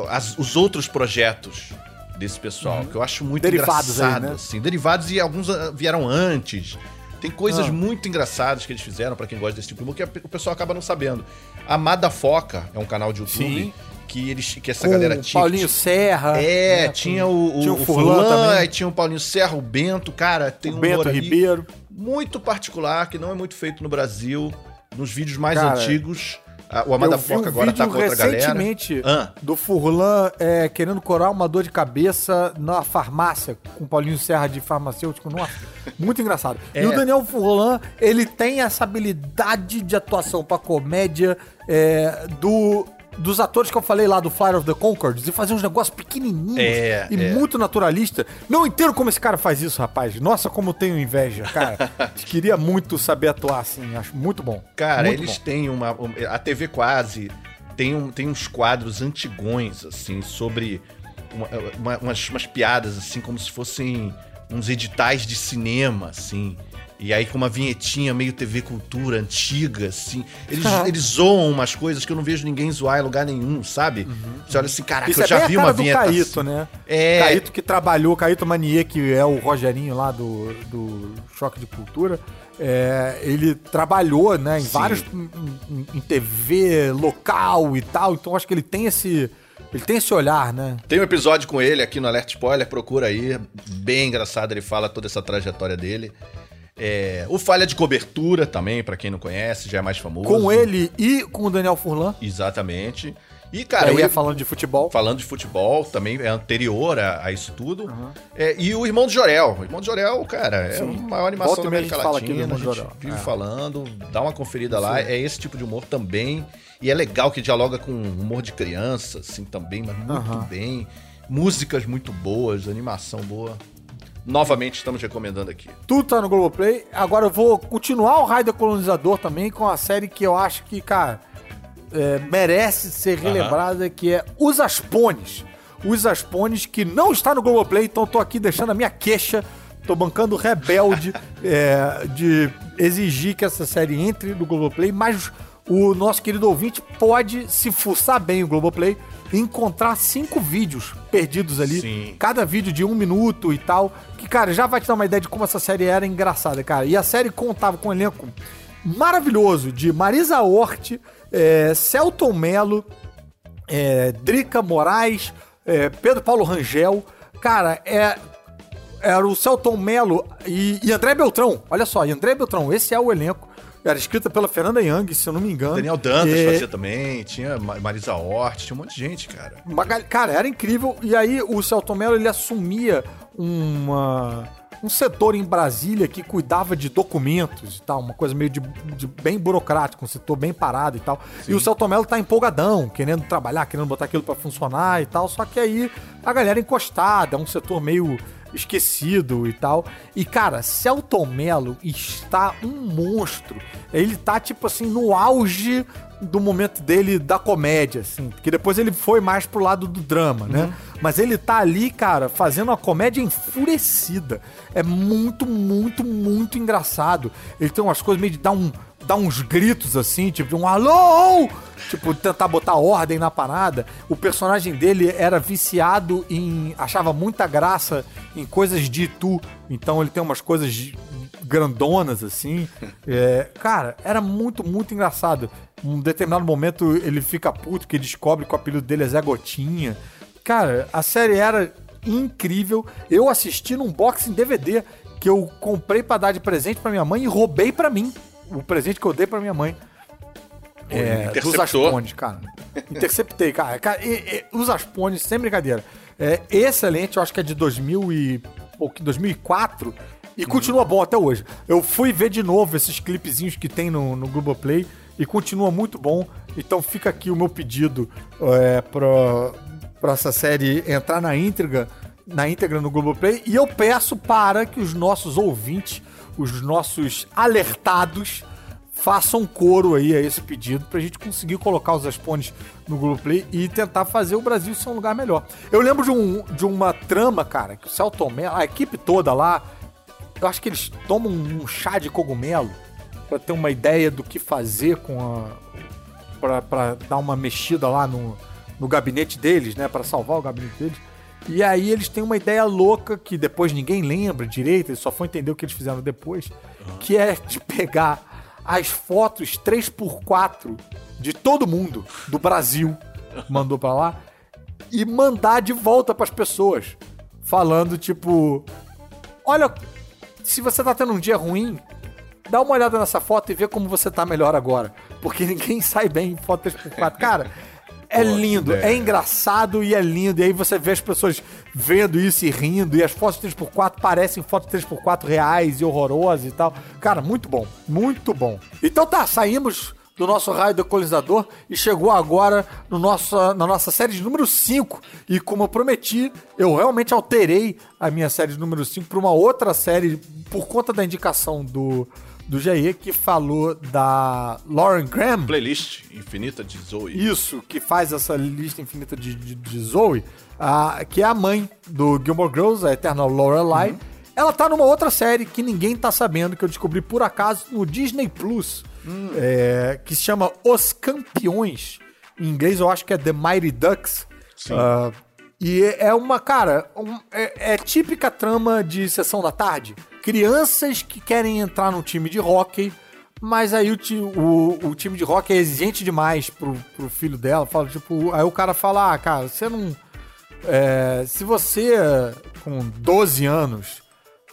as- os outros projetos desse pessoal, que eu acho muito Uhum. Derivados aí, engraçado. né? assim. Derivados e alguns ah, vieram antes. Tem coisas Ah. muito engraçadas que eles fizeram pra quem gosta desse tipo de humor que o pessoal acaba não sabendo. A Mada Foca é um canal de YouTube Sim. que eles que essa Com galera o tinha. Paulinho Serra. É, né, tinha o, o, tinha o o Furlan Furlan, também. tinha o Paulinho Serra, o Bento, cara, tem o um Bento ali Ribeiro. muito particular, que não é muito feito no Brasil. nos vídeos mais Cara, antigos, o Amada Eu vi um Foca agora tá vídeo com outra galera. recentemente Ah. do Furlan é, querendo curar uma dor de cabeça na farmácia, com o Paulinho Serra de farmacêutico. Nossa, muito engraçado. É. E o Daniel Furlan, ele tem essa habilidade de atuação pra comédia é, do... Dos atores que eu falei lá do Flight of the Conchords e fazer uns negócios pequenininhos É, e é. muito naturalista. Não entendo como esse cara faz isso, rapaz. Nossa, como eu tenho inveja, cara. Queria muito saber atuar assim. Acho muito bom. Cara, Muito eles bom. têm uma. um- A TV quase tem, um, tem uns quadros antigões, assim, sobre uma- uma- umas, umas piadas, assim, como se fossem uns editais de cinema, assim. E aí com uma vinhetinha meio TV Cultura antiga, assim. Eles, eles zoam umas coisas que eu não vejo ninguém zoar em lugar nenhum, sabe? Você olha assim, caraca, Isso eu é já vi uma vinheta. Caíto, assim. né? É. Caíto que trabalhou, Caíto Manier, que é o Rogerinho lá do, do Choque de Cultura. é, ele trabalhou, né, em Sim. vários. Em, em- em TV local e tal. Então acho que ele tem esse. Ele tem esse olhar, né? Tem um episódio com ele aqui no Alert Spoiler, procura aí. Bem engraçado, ele fala toda essa trajetória dele. É, o Falha de Cobertura também, pra quem não conhece, já é mais famoso. Com ele e com o Daniel Furlan. Exatamente. E, Cara, ia ele- falando de futebol. falando de futebol, também é anterior a, a isso tudo. É, e o Irmão de Jorel. O Irmão de Jorel, cara, é a maior animação Volta da América gente fala aqui Latina. do Irmão de Jorel. vive É. falando, dá uma conferida lá. É esse tipo de humor também. E é legal que dialoga com humor de criança, assim, também, mas muito Aham. bem. Músicas muito boas, animação boa. Novamente estamos recomendando aqui. Tudo tá no Globoplay. Agora eu vou continuar o Raider Colonizador também com a série que eu acho que, cara, é, merece ser relembrada, que é Os Aspones. Os Aspones, que não está no Globoplay, então eu tô aqui deixando a minha queixa. Tô bancando rebelde é, de exigir que essa série entre no Globoplay, mas o nosso querido ouvinte pode se fuçar bem o Globoplay e encontrar cinco vídeos perdidos ali Sim. cada vídeo de um minuto e tal. Que, cara, já vai te dar uma ideia de como essa série era engraçada, cara. E a série contava com um elenco maravilhoso de Marisa Hort, é, Celton Mello, é, Drica Moraes, é, Pedro Paulo Rangel. Cara, é. Era o Celton Mello e, e André Beltrão. Olha só, e André Beltrão, esse é o elenco. Era escrita pela Fernanda Young, se eu não me engano. Daniel Dantas É, fazia também, tinha Ma- Marisa Hort, tinha um monte de gente, cara. Uma gal- Cara, era incrível. E aí o Celton Mello ele assumia uma, um setor em Brasília que cuidava de documentos e tal, uma coisa meio de, de bem burocrático, um setor bem parado e tal. E o Celton Mello tá empolgadão, querendo trabalhar, querendo botar aquilo pra funcionar e tal. Só que aí a galera encostada, é um setor meio esquecido e tal. E, cara, Celton Mello está um monstro. Ele tá, tipo assim, no auge do momento dele da comédia, assim. Que depois ele foi mais pro lado do drama, né? Mas ele tá ali, cara, fazendo uma comédia enfurecida. É muito, muito, muito engraçado. Ele tem umas coisas meio de dar um dar uns gritos assim, tipo um alô! Tipo, tentar botar ordem na parada. O personagem dele era viciado em. achava muita graça em coisas de Itu. Então ele tem umas coisas grandonas, assim. É, cara, era muito, muito engraçado. Um determinado momento ele fica puto que descobre que o apelido dele é Zé Gotinha. Cara, a série era incrível. Eu assisti num box em DVD que eu comprei pra dar de presente pra minha mãe e roubei pra mim. O presente que eu dei pra minha mãe. É, dos interceptou. Aspones, cara. Interceptei, cara. Cara, e- e- os Aspones, sem brincadeira. É excelente, eu acho que é de 2000 e, pouco- 2004 e continua bom até hoje. Eu fui ver de novo esses clipezinhos que tem no, no Globoplay e continua muito bom. Então fica aqui o meu pedido é, pra, pra essa série entrar na íntegra, na íntegra no Globoplay. E eu peço para que os nossos ouvintes, os nossos alertados, façam coro aí a esse pedido pra gente conseguir colocar os Aspones no Globoplay e tentar fazer o Brasil ser um lugar melhor. Eu lembro de, um, de uma trama, cara, que o Celton Mello, a equipe toda lá, eu acho que eles tomam um chá de cogumelo pra ter uma ideia do que fazer com a. pra dar uma mexida lá no, no gabinete deles, né? Pra salvar o gabinete deles. E aí eles têm uma ideia louca que depois ninguém lembra direito, eles só vão entender o que eles fizeram depois, que é de pegar as fotos 3x4 de todo mundo do Brasil, mandou pra lá, e mandar de volta pras pessoas, falando tipo, olha, se você tá tendo um dia ruim, dá uma olhada nessa foto e vê como você tá melhor agora. Porque ninguém sai bem em foto 3x4. Cara, é lindo, é. é engraçado e é lindo. E aí você vê as pessoas vendo isso e rindo. E as fotos 3x4 parecem fotos 3x4 reais e horrorosas e tal. Cara, muito bom, muito bom. Então tá, saímos do nosso raio decolonizador e chegou agora no nosso, na nossa série de número 5. E como eu prometi, eu realmente alterei a minha série de número 5 para uma outra série por conta da indicação do, do Jair, que falou da Lauren Graham. Playlist infinita de Zoe. Isso, que faz essa lista infinita de, de, de Zoe, a- que é a mãe do Gilmore Girls, a eterna Lorelai. Ela tá numa outra série que ninguém tá sabendo, que eu descobri por acaso no Disney Plus, é, que se chama Os Campeões. Em inglês eu acho que é The Mighty Ducks. Ah, e é uma, cara, um- é, é típica trama de sessão da tarde. Crianças que querem entrar num time de hockey, mas aí o, o, o time de hockey é exigente demais pro, pro filho dela. Fala, tipo, aí o cara fala, ah, cara, você não. é, se você, com 12 anos,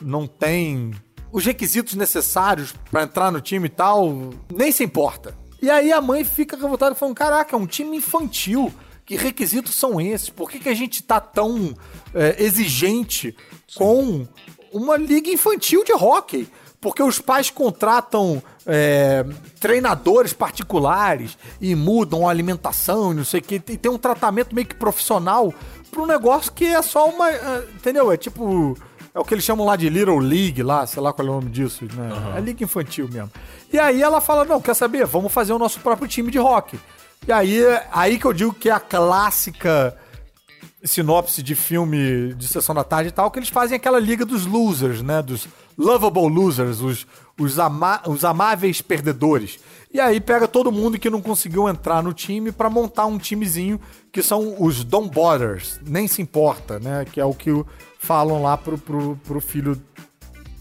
não tem os requisitos necessários pra entrar no time e tal, nem se importa. E aí a mãe fica revoltada falando: caraca, é um time infantil. Que requisitos são esses? Por que, que a gente tá tão é, exigente com uma liga infantil de hockey? Porque os pais contratam é, treinadores particulares e mudam a alimentação e não sei o que. E tem um tratamento meio que profissional para um negócio que é só uma. ah, Entendeu? É tipo. É o que eles chamam lá de Little League, lá, sei lá qual é o nome disso, né? É liga infantil mesmo. E aí ela fala: não, quer saber? Vamos fazer o nosso próprio time de hockey. E aí, aí que eu digo que é a clássica sinopse de filme de sessão da tarde e tal, que eles fazem aquela liga dos losers, né? Dos lovable losers, os, os, ama os amáveis perdedores. E aí pega todo mundo que não conseguiu entrar no time pra montar um timezinho que são os Don't Bothers, nem se importa, né? Que é o que falam lá pro, pro, pro filho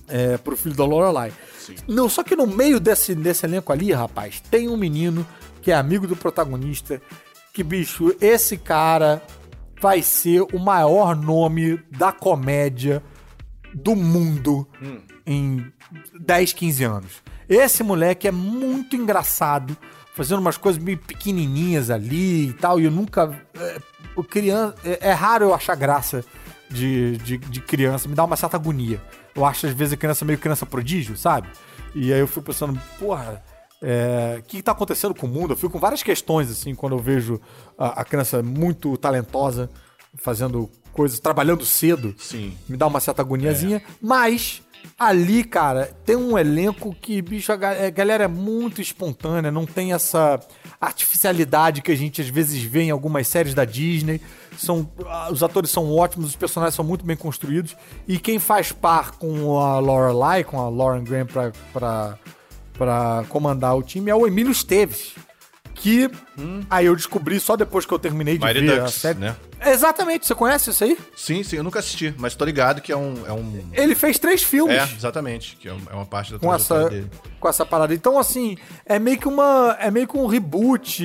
é, pro filho da Lorelai. Não, só que no meio desse, desse elenco ali, rapaz, tem um menino que é amigo do protagonista, que, bicho, esse cara vai ser o maior nome da comédia do mundo em 10, 15 anos. Esse moleque é muito engraçado, fazendo umas coisas meio pequenininhas ali e tal, e eu nunca... É, o criança, é, é raro eu achar graça de, de, de criança, me dá uma certa agonia. Eu acho, às vezes, a criança meio criança prodígio, sabe? E aí eu fico pensando, porra, é, o que tá acontecendo com o mundo? Eu fico com várias questões, assim, quando eu vejo a, a criança muito talentosa, fazendo coisas, trabalhando cedo. Sim. Me dá uma certa agoniazinha. Mas ali, cara, tem um elenco que, bicho, a, a galera é muito espontânea, não tem essa artificialidade que a gente às vezes vê em algumas séries da Disney. São, os atores são ótimos, os personagens são muito bem construídos. E quem faz par com a Lorelai, com a Lauren Graham pra, pra, pra comandar o time é o Emílio Esteves. Que aí eu descobri só depois que eu terminei de Mighty ver a Ducks, série. né? Exatamente, você conhece isso aí? Sim, sim, eu nunca assisti, mas tô ligado que é um. É, um... Ele fez três filmes. é exatamente, que é é uma parte da com essa, dele. com essa parada. Então, assim, é meio que uma. É meio que um reboot.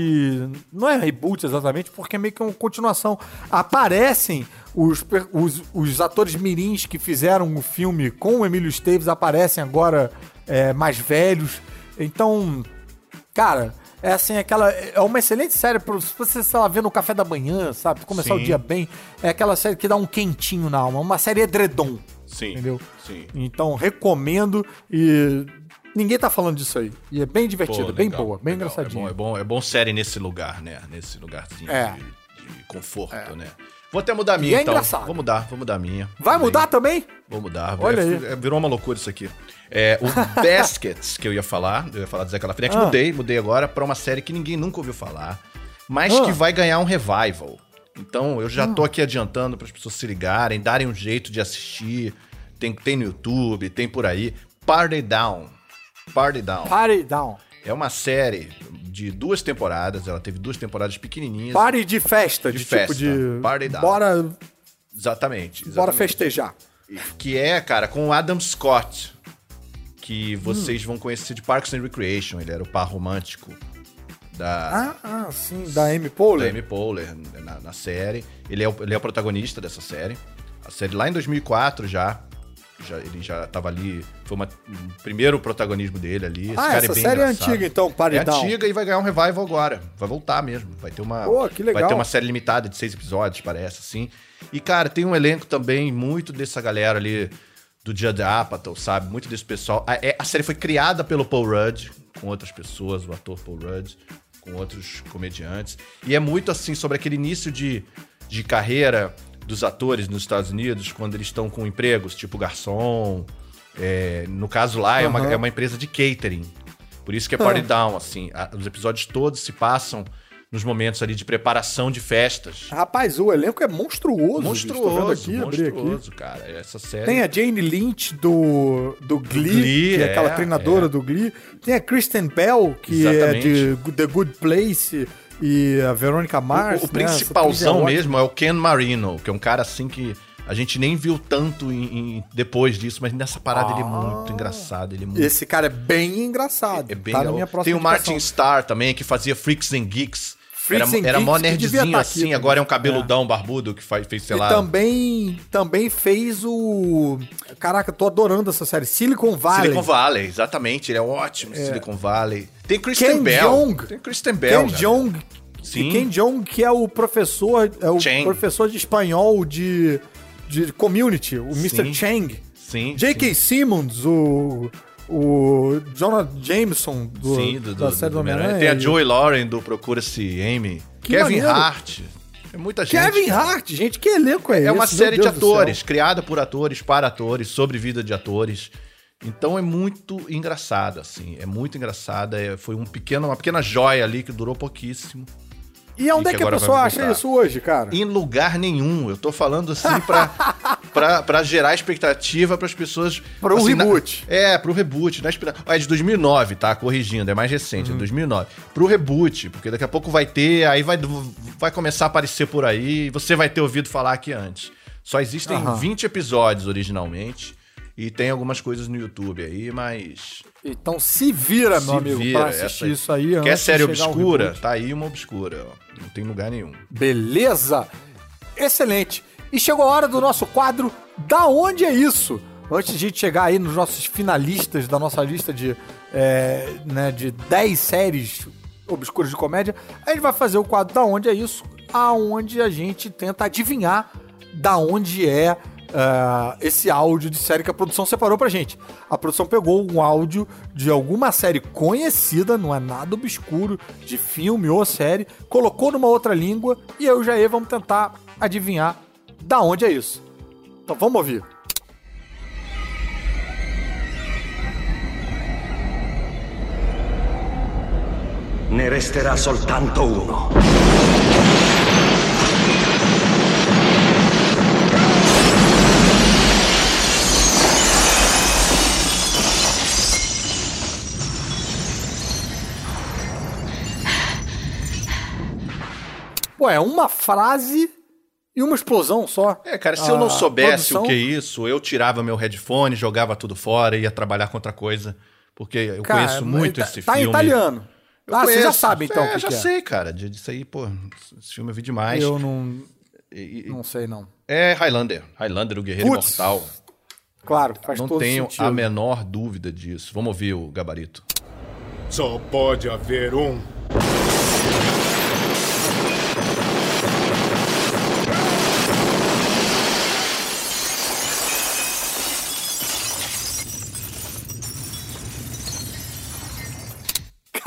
Não é reboot exatamente, porque é meio que uma continuação. Aparecem os, os, os atores mirins que fizeram o filme com o Emílio Esteves, aparecem agora é, mais velhos. Então, cara. É assim, aquela. É uma excelente série pra se você, sei lá, ver no café da manhã, sabe? Começar Sim. o dia bem. É aquela série que dá um quentinho na alma. Uma série edredom. Sim. Entendeu? Sim. Então, recomendo e ninguém tá falando disso aí. E é bem divertido, Pô, bem legal, boa, bem legal. engraçadinho. É bom, é bom, é bom série nesse lugar, né? Nesse lugarzinho É. de, de conforto, né? Vou até mudar a minha, E é então. engraçado. Vou mudar, vou mudar a minha. Vai mudar também? Vou mudar. Olha É, aí. é, Virou uma loucura isso aqui. É, o Baskets, que eu ia falar, eu ia falar do Zé Calafriante, Ah. mudei, mudei agora pra uma série que ninguém nunca ouviu falar, mas Ah. que vai ganhar um revival. Então eu já tô aqui adiantando para as pessoas se ligarem, darem um jeito de assistir. Tem, tem no YouTube, tem por aí. Party Down. Party Down. Party down. É uma série de duas temporadas, ela teve duas temporadas pequenininhas. Party de festa, de, De tipo festa. de. Party down. Bora, Exatamente. bora exatamente. festejar. Que é, cara, com o Adam Scott. Que vocês vão conhecer de Parks and Recreation. Ele era o par romântico da, Ah, ah, sim, da Amy da Poehler. Amy Poehler na, na série. Ele é, o, ele é o protagonista dessa série. A série lá em 2004 já. Já, ele já tava ali. Foi uma- um primeiro protagonismo dele ali. Esse Ah, cara essa bem série é engraçado. antiga, então, Party É antiga e vai ganhar um revival agora. Vai voltar mesmo. Vai ter uma. Pô, que legal. Vai ter uma série limitada de seis episódios, parece, assim. E, cara, tem um elenco também muito dessa galera ali do dia de Apatow, sabe? Muito desse pessoal. A, é- a série foi criada pelo Paul Rudd, com outras pessoas, o ator Paul Rudd, com outros comediantes. E é muito assim sobre aquele início de, de carreira dos atores nos Estados Unidos, quando eles estão com empregos, tipo garçom. É, no caso lá, é, uma, é uma empresa de catering. Por isso que é Party Down, assim. A- os episódios todos se passam nos momentos ali de preparação de festas. Rapaz, o elenco é monstruoso. Monstruoso, aqui, monstruoso, cara. Essa série. Tem a Jane Lynch do, do Glee, Glee, que é, aquela é, treinadora é. do Glee. Tem a Kristen Bell, que Exatamente. é de The Good Place, e a Veronica Mars. o, o né? Principalzão é mesmo é o Ken Marino, que é um cara assim que a gente nem viu tanto em- em- depois disso, mas nessa parada ele é muito engraçado. Ele é muito. Esse cara é bem engraçado. é bem tá na minha próxima Tem o. Martin Starr também, que fazia Freaks and Geeks. Freaks era era mó nerdzinho tá aqui assim, agora é um cabeludão barbudo que faz, fez, sei E lá. também, também fez o. Caraca, tô adorando essa série. Silicon Valley. Silicon Valley, exatamente. Ele é ótimo, Silicon Valley. Tem Kristen Ken Bell. Jeong. Tem Kristen Bell. Ken. Jeong. Sim. Ken Jeong, que é o professor, é o Chang. professor de espanhol de, de community, o Mr. Sim. Chang. Sim. J.K. Simmons, o, o Jonah Jameson do, Sim, do, da do, série do, Homem-Aranha. Tem a Joey Lauren do Procura-se Amy. Que Kevin maneiro. Hart. É muita gente. Kevin. Hart, gente, que elenco é, É esse? uma Meu série de Deus céu. atores, criada por atores, para atores, sobre vida de atores. Então é muito engraçada, assim. É muito engraçada. É- foi um pequeno, uma pequena joia ali que durou pouquíssimo. E onde E é que que a pessoa acha isso hoje, cara? Em lugar nenhum. Eu tô falando assim pra, pra, pra gerar expectativa pras pessoas. Pro assim, na- reboot. é, pro reboot. Na Ó, é de 2009, tá? Corrigindo, é mais recente, Uhum. é de 2009. Pro reboot, porque daqui a pouco vai ter, aí vai, vai começar a aparecer por aí e você vai ter ouvido falar aqui antes. Só existem Aham. 20 episódios originalmente. E tem algumas coisas no YouTube aí, mas. Então se vira, meu se amigo, vira, pra assistir essa- isso aí Quer série obscura? Tá aí uma obscura, ó. Não tem lugar nenhum. Beleza? Excelente. E chegou a hora do nosso quadro Da Onde é Isso? Antes de a gente chegar aí nos nossos finalistas da nossa lista de, é, né, de 10 séries obscuras de comédia, a gente vai fazer o quadro Da Onde é Isso? Aonde a gente tenta adivinhar da onde é ah, esse áudio de série que a produção separou pra gente. A produção pegou um áudio de alguma série conhecida, não é nada obscuro, de filme ou série, colocou numa outra língua e eu e o Jair vamos tentar adivinhar da onde é isso. Então vamos ouvir. Ne resterà soltanto uno. Pô, é uma frase e uma explosão só. É, cara, se eu não soubesse produção- o que é isso, eu tirava meu headphone, jogava tudo fora e ia trabalhar com outra coisa. Porque eu Cara, conheço muito tá, esse tá filme. em italiano. Eu ah, você já sabe então o É, que, já que é. sei, cara. Disso aí, pô, esse filme eu vi demais. Eu não, E- e- não sei não. É Highlander. Highlander, o Guerreiro Putz, Imortal. Claro, faz Não todo tenho sentido. a menor dúvida disso. Vamos ouvir o gabarito. Só pode haver um.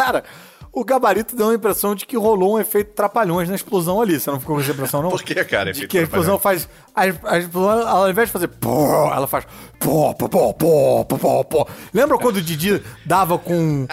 Cara, o gabarito deu a impressão de que rolou um efeito trapalhões na explosão ali. Você não ficou com essa impressão, não? Por que, cara, De que a explosão faz. A, a explosão, ao invés de fazer pô, ela faz pô, pô, pô, pô, pô, pô. Lembra quando o Didi dava com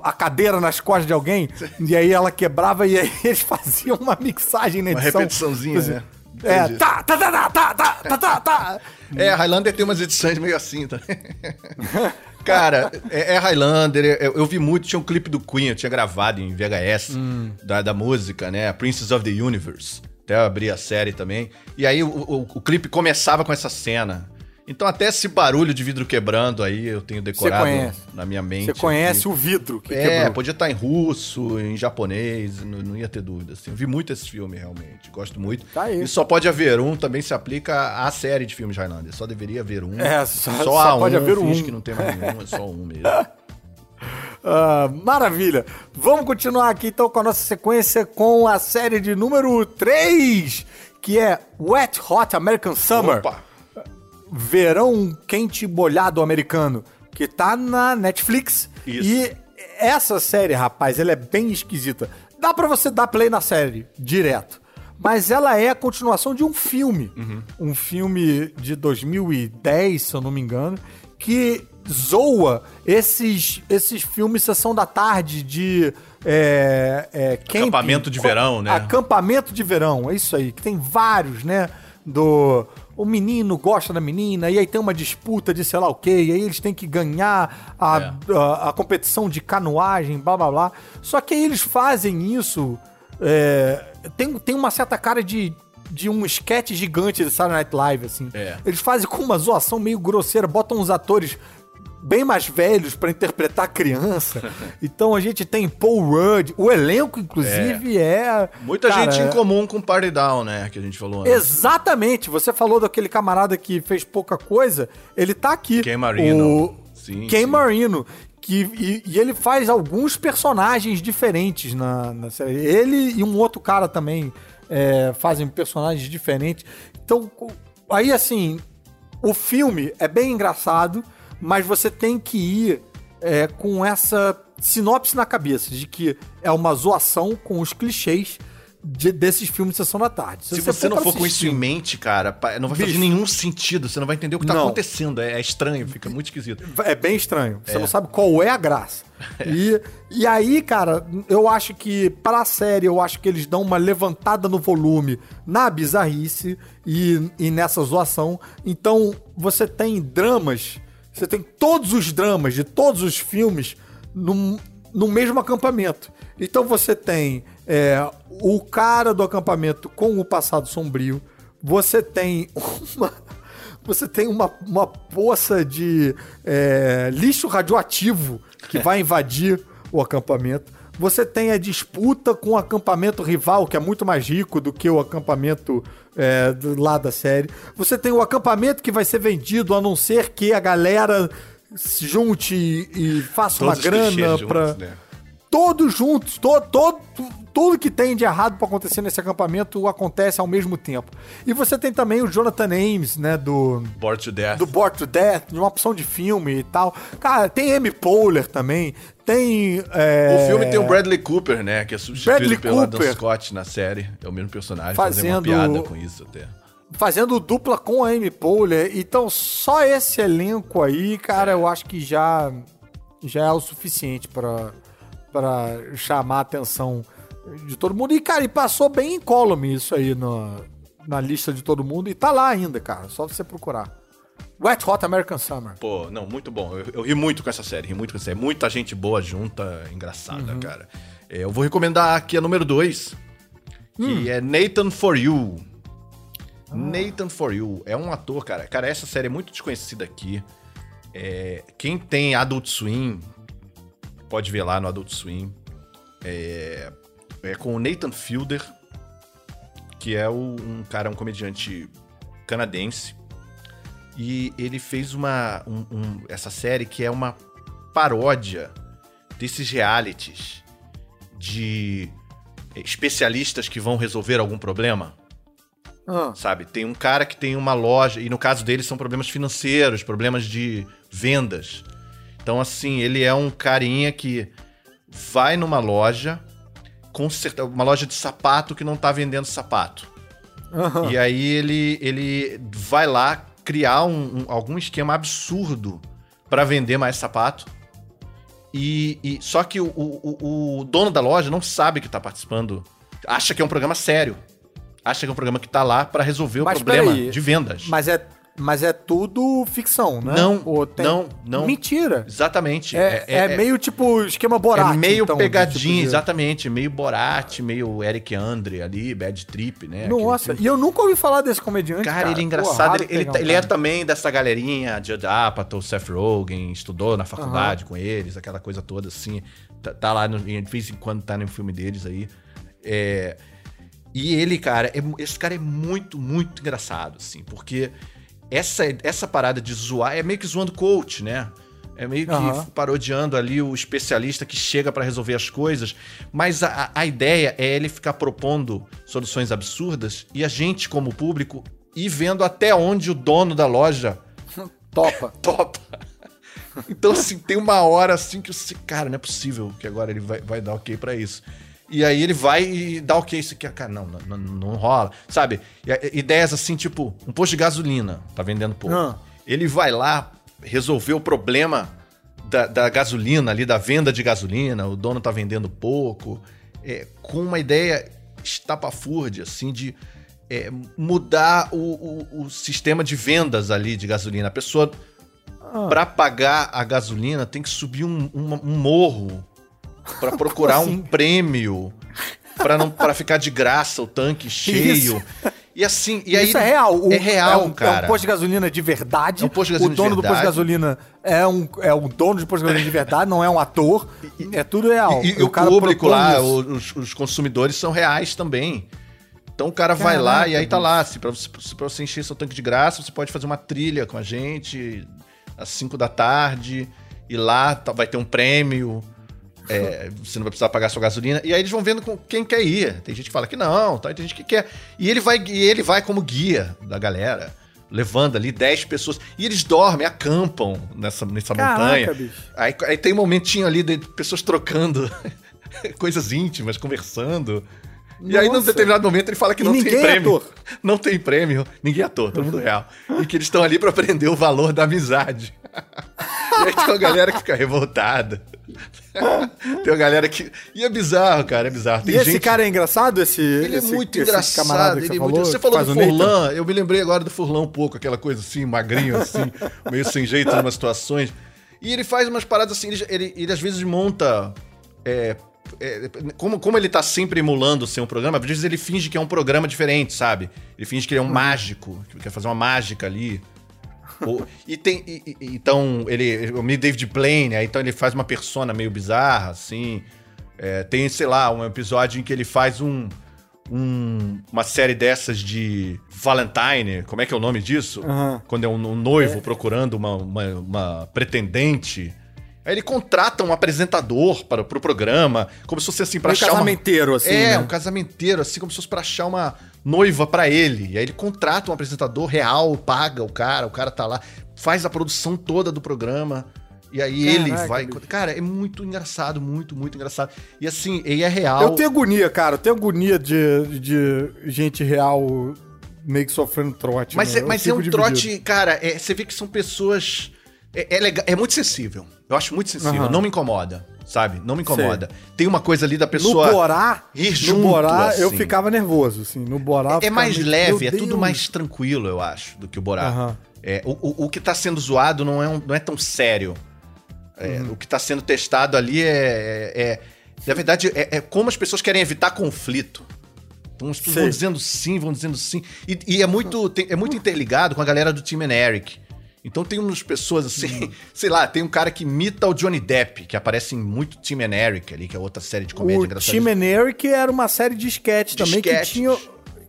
a cadeira nas costas de alguém? E aí ela quebrava e aí eles faziam uma mixagem na Uma edição. repetiçãozinha, né? É, Entendi. tá, tá, tá, tá, tá, tá, tá, tá, tá. É, Highlander tem umas edições meio assim também. Cara, é, é Highlander, eu, eu vi muito, tinha um clipe do Queen, eu tinha gravado em VHS Hum. da, da música, né? Princess of the Universe. Até eu abri a série também. E aí o, o, o clipe começava com essa cena. Então até esse barulho de vidro quebrando aí eu tenho decorado na minha mente. Você conhece aqui. o vidro que É, quebrou. podia estar em russo, em japonês, não, não ia ter dúvida. Assim. Eu vi muito esse filme, realmente. Gosto muito. Tá aí. E só pode haver um também se aplica à série de filmes Highlander. Só deveria haver um. É, só- só, só há pode um, haver finge um. que não tem mais nenhum, é só um mesmo. Ah, maravilha. Vamos continuar aqui então com a nossa sequência com a série de número 3, que é Wet Hot American Summer. Opa! Verão Quente Molhado Americano, que tá na Netflix. Isso. E essa série, rapaz, ela é bem esquisita. Dá pra você dar play na série, direto. Mas ela é a continuação de um filme. Um filme de 2010, se eu não me engano, que zoa esses, esses filmes Sessão da Tarde de... É, é, camping. Acampamento de verão, né? Acampamento de verão, é isso aí. Que tem vários, né? Do. O menino gosta da menina, e aí tem uma disputa de sei lá o quê, e aí eles têm que ganhar a, É. a, a competição de canoagem, blá blá blá. Só que aí eles fazem isso. é, tem, tem uma certa cara de, de um esquete gigante de Saturday Night Live, assim. É. Eles fazem com uma zoação meio grosseira, botam uns atores bem mais velhos pra interpretar criança. então a gente tem Paul Rudd, o elenco, inclusive, é. Muita cara, gente em comum com Party Down, né? Que a gente falou. Né? Exatamente. Você falou daquele camarada que fez pouca coisa. Ele tá aqui. Ken Marino. O... Sim, Ken sim. Marino. Que, e, e ele faz alguns personagens diferentes na, na série. Ele e um outro cara também é, fazem personagens diferentes. Então, aí assim, o filme é bem engraçado, mas você tem que ir é, com essa sinopse na cabeça de que é uma zoação com os clichês de- desses filmes de Sessão da Tarde. Se você não for com isso em mente, cara, não vai fazer Bicho. nenhum sentido. Você não vai entender o que tá Não. acontecendo. É, é estranho, fica muito esquisito. É bem estranho. Você não sabe qual é a graça. E, e aí, cara, eu acho que, para a série, eu acho que eles dão uma levantada no volume na bizarrice e, e nessa zoação. Então, você tem dramas, você tem todos os dramas de todos os filmes num, no mesmo acampamento. Então, você tem é, o cara do acampamento com o passado sombrio, você tem uma. Você tem uma, uma poça de é, lixo radioativo que vai invadir o acampamento. Você tem a disputa com o acampamento rival, que é muito mais rico do que o acampamento é, lá da série. Você tem o acampamento que vai ser vendido, a não ser que a galera se junte e, e faça Todos uma grana pra né? todos juntos, to, to, tudo que tem de errado pra acontecer nesse acampamento acontece ao mesmo tempo. E você tem também o Jonathan Ames, né, do Bored to Death. do Bored to Death, de uma opção de filme e tal. Cara, tem Amy Poehler também, tem... é, O filme tem o Bradley Cooper, né? Que é substituído Bradley pelo Adam Cooper. Scott na série. É o mesmo personagem, fazendo uma Fazendo- piada com isso até. fazendo dupla com a Amy Poehler. Então, só esse elenco aí, cara, eu acho que já, já é o suficiente pra, pra chamar a atenção de todo mundo. E, cara, e passou bem em column isso aí na, na lista de todo mundo. E tá lá ainda, cara. Só você procurar. Wet Hot American Summer. Pô, não, muito bom. Eu, eu ri muito com essa série, ri muito com essa série. Muita gente boa junta, engraçada, Uhum. cara. É, eu vou recomendar aqui a número 2, que Hum. é Nathan For You. Ah. Nathan For You é um ator, cara. Cara, essa série é muito desconhecida aqui. É, quem tem Adult Swim, pode ver lá no Adult Swim. É, é com o Nathan Fielder, que é o- um cara, um comediante canadense. E ele fez uma um- um- essa série que é uma paródia desses realities de especialistas que vão resolver algum problema, Ah, sabe? Tem um cara que tem uma loja e no caso dele são problemas financeiros, problemas de vendas. Então assim, ele é um carinha que vai numa loja consertar uma loja de sapato que não tá vendendo sapato. aham. E aí ele, ele vai lá criar um- um- algum esquema absurdo pra vender mais sapato. E, e- só que o, o- o dono da loja não sabe que tá participando, acha que é um programa sério, acha que é um programa que tá lá pra resolver o Mas problema de vendas. Mas é Mas é tudo ficção, né? Não, Ou tem- não, não. Mentira. Exatamente. É, é, meio tipo esquema Borat. é meio então, pegadinha, tipo de- exatamente. Meio Borat, meio Eric Andre ali, Bad Trip, né? Nossa, filme. e eu nunca ouvi falar desse comediante. Cara, ele é engraçado. raro ele, ele, um tá- ele é cara. também dessa galerinha, Judd Apatow, Seth Rogen, estudou na faculdade com eles, aquela coisa toda assim. Tá, tá lá, no, de vez em quando tá no filme deles aí. É, e ele, cara, é esse cara é muito, muito engraçado, assim, porque essa, essa parada de zoar é meio que zoando coach, né? É meio que Aham. parodiando ali o especialista que chega pra resolver as coisas. Mas a, a ideia é ele ficar propondo soluções absurdas e a gente, como público, ir vendo até onde o dono da loja Topa. topa. Então, assim, tem uma hora assim que você, cara, não é possível que agora ele vai, vai dar ok pra isso. E aí ele vai e dá ok isso aqui. Cara, não, não, não, não rola. Sabe? Ideias assim, tipo, um posto de gasolina tá vendendo pouco. Ah. Ele vai lá resolver o problema da, da gasolina ali, da venda de gasolina, o dono tá vendendo pouco. É, com uma ideia estapafúrdia, assim, de é, mudar o, o- o sistema de vendas ali de gasolina. A pessoa Ah. Pra pagar a gasolina, tem que subir um, um- um morro pra procurar assim? um prêmio pra não para ficar de graça o tanque cheio. E assim, e aí Isso é real. O- é real, é um, cara. É um posto de gasolina de verdade. É um posto de gasolina o dono de do posto de gasolina é um, é um dono de posto de gasolina de verdade, não é um ator. é tudo real. E, e o, cara público lá, isso. os, os consumidores são reais também. Então o cara vai lá e aí tá lá. Se pra, você, se pra você encher seu tanque de graça, você pode fazer uma trilha com a gente às 5 da tarde. E lá tá- vai ter um prêmio. É, você não vai precisar pagar sua gasolina. E aí eles vão vendo com quem quer ir. Tem gente que fala que não, tá? tem gente que quer. E ele vai, e ele vai como guia da galera. Levando ali 10 pessoas. E eles dormem, acampam nessa, nessa Caraca, montanha. bicho. Aí, aí tem um momentinho ali de pessoas trocando coisas íntimas, conversando. E aí, num Nossa. determinado momento, ele fala que E não tem é prêmio. ator. Não tem prêmio. Ninguém é ator, todo mundo real. E que eles estão ali pra aprender o valor da amizade. e aí tem uma galera que fica revoltada. tem uma galera que. E é bizarro, cara, é bizarro. E Tem esse gente... cara é engraçado? Esse, Ele é esse- muito esse engraçado. ele você é muito- falou, Você que falou do Nathan? Furlan, eu me lembrei agora do Furlan um pouco, aquela coisa assim, magrinho, assim, meio sem jeito em umas situações. E ele faz umas paradas assim, ele, ele, ele às vezes monta. é, é, como, como ele tá sempre emulando ser um programa, às vezes ele finge que é um programa diferente, sabe? Ele finge que ele é um mágico, que quer fazer uma mágica ali. Ou- e tem. e- e- então, ele. O meio David Blaine, aí então ele faz uma persona meio bizarra, assim. É, tem, sei lá, um episódio em que ele faz um, um- uma série dessas de Valentine. Como é que é o nome disso? Aham. Quando é um, um noivo procurando uma, uma, uma pretendente. Aí ele contrata um apresentador para, pro programa, como se fosse assim, pra Meio achar uma- casamenteiro, assim, É, né? um casamenteiro, assim, como se fosse pra achar uma noiva pra ele. E aí ele contrata um apresentador real, paga o cara, o cara tá lá, faz a produção toda do programa. E aí ele Caraca, vai. bicho. Cara, é muito engraçado, muito, muito engraçado. E assim, e é real. Eu tenho agonia, cara. Eu tenho agonia de, de gente real meio que sofrendo trote. Mas, né? é, mas é um dividido. trote, cara, é- você vê que são pessoas. É, é, legal, é muito sensível. Eu acho muito sensível. Aham. Não me incomoda, sabe? Não me incomoda. Tem uma coisa ali da pessoa. No Borá, no junto, Borá eu assim. ficava nervoso, assim. No Borá eu É ficava mais meio- leve, Meu é tudo Deus. mais tranquilo, eu acho, do que o Borá. Aham. É, o, o, o que tá sendo zoado não é, um- não é tão sério. É, Uhum. O que tá sendo testado ali é. é- é- na verdade, é, é como as pessoas querem evitar conflito. Então as pessoas Sei. vão dizendo sim, vão dizendo sim. E, e é, muito, tem- é muito interligado com a galera do and Eric. Então tem umas pessoas assim, Uhum. sei lá, tem um cara que imita o Johnny Depp, que aparece em muito Team and Eric ali, que é outra série de comédia O engraçada. Team and Eric era uma série de sketch também sketches. que tinha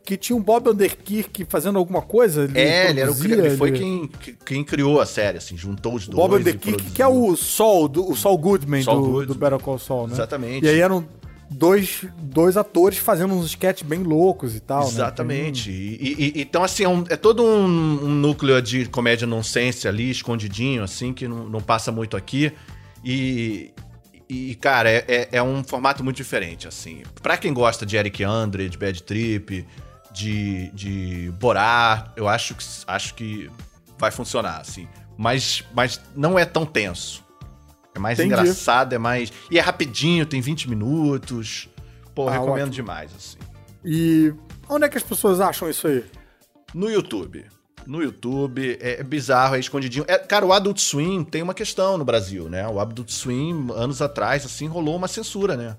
que tinha um Bob Underkirk fazendo alguma coisa. Ele É, ele, era o, ele foi quem, que- quem criou a série, assim, juntou os dois. Bob Underkirk, que é o Sol, do, o Sol Goodman Saul do, Goodman. do Better Call Saul, né? Exatamente. E aí eram dois, dois atores fazendo uns sketches bem loucos e tal, né? Exatamente. E, e- e- então, assim, é, um- é todo um, um núcleo de comédia nonsense ali, escondidinho, assim, que não, não passa muito aqui. E, e cara, é, é- é um formato muito diferente, assim. Pra quem gosta de Eric Andre, de Bad Trip, de, de Borá, eu acho que, acho que vai funcionar, assim. Mas, mas não é tão tenso. É mais Entendi. engraçado, é mais... E é rapidinho, tem 20 minutos. Pô, Ah, recomendo ótimo. demais, assim. E onde é que as pessoas acham isso aí? No YouTube. No YouTube, é, é bizarro, é escondidinho. É, cara, o Adult Swim tem uma questão no Brasil, né? O Adult Swim, anos atrás, assim, rolou uma censura, né?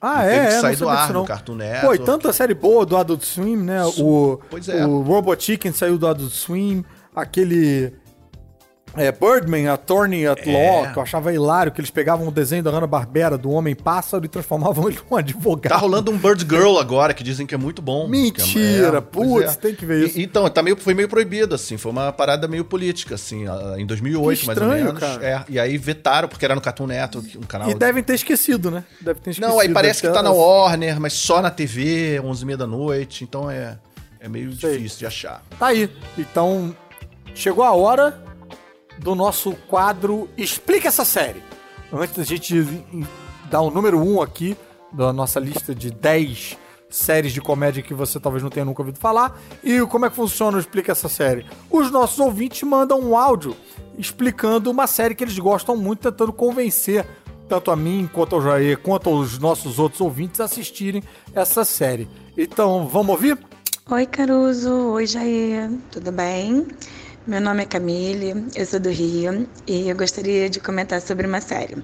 Ah, Teve é, que é, sair do ar no. Cartoon Pô, e Network. tanta série boa do Adult Swim, né? O, Pois é. o Robot Chicken saiu do Adult Swim, aquele é, Birdman, Attorney at É. Law, que eu achava hilário, que eles pegavam o desenho da Hanna-Barbera, do Homem-Pássaro, e transformavam ele num advogado. Tá rolando um Bird Girl agora, que dizem que é muito bom. Mentira, Que é- putz, pois tem que ver E- isso. então, tá meio, foi meio proibido, assim. Foi uma parada meio política, assim, em 2008, Que mais ou estranho, menos. cara. É, e aí vetaram, porque era no Cartoon Network, um canal... E de- devem ter esquecido, né? Deve ter esquecido. Não, aí parece que tá na Warner, mas só na TV, 11h30 da noite. Então é, é meio Sei. difícil de achar. Tá aí. Então, chegou a hora do nosso quadro Explica essa série. Antes da gente dar o número 1 um aqui da nossa lista de 10 séries de comédia que você talvez não tenha nunca ouvido falar. E como é que funciona o Explica essa série? Os nossos ouvintes mandam um áudio explicando uma série que eles gostam muito, tentando convencer tanto a mim, quanto ao Jair, quanto aos nossos outros ouvintes a assistirem essa série. Então, vamos ouvir? Oi, Caruso. Oi, Jair. Tudo bem? Meu nome é Camille, eu sou do Rio e eu gostaria de comentar sobre uma série.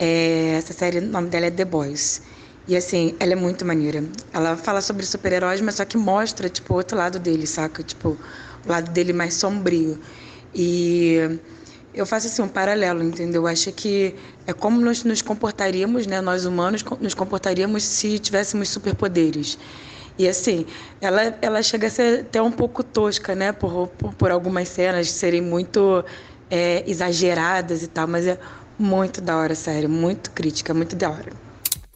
É, essa série, o nome dela é The Boys. E assim, ela é muito maneira. Ela fala sobre super-heróis, mas só que mostra, tipo, o outro lado dele, saca? Tipo, o lado dele mais sombrio. E eu faço assim um paralelo, entendeu? Eu acho que é como nós nos comportaríamos, né? Nós humanos nos comportaríamos se tivéssemos superpoderes. E assim, ela, ela chega a ser até um pouco tosca, né? Por, por, por algumas cenas serem muito é, exageradas e tal, mas é muito da hora, sério. Muito crítica, muito da hora.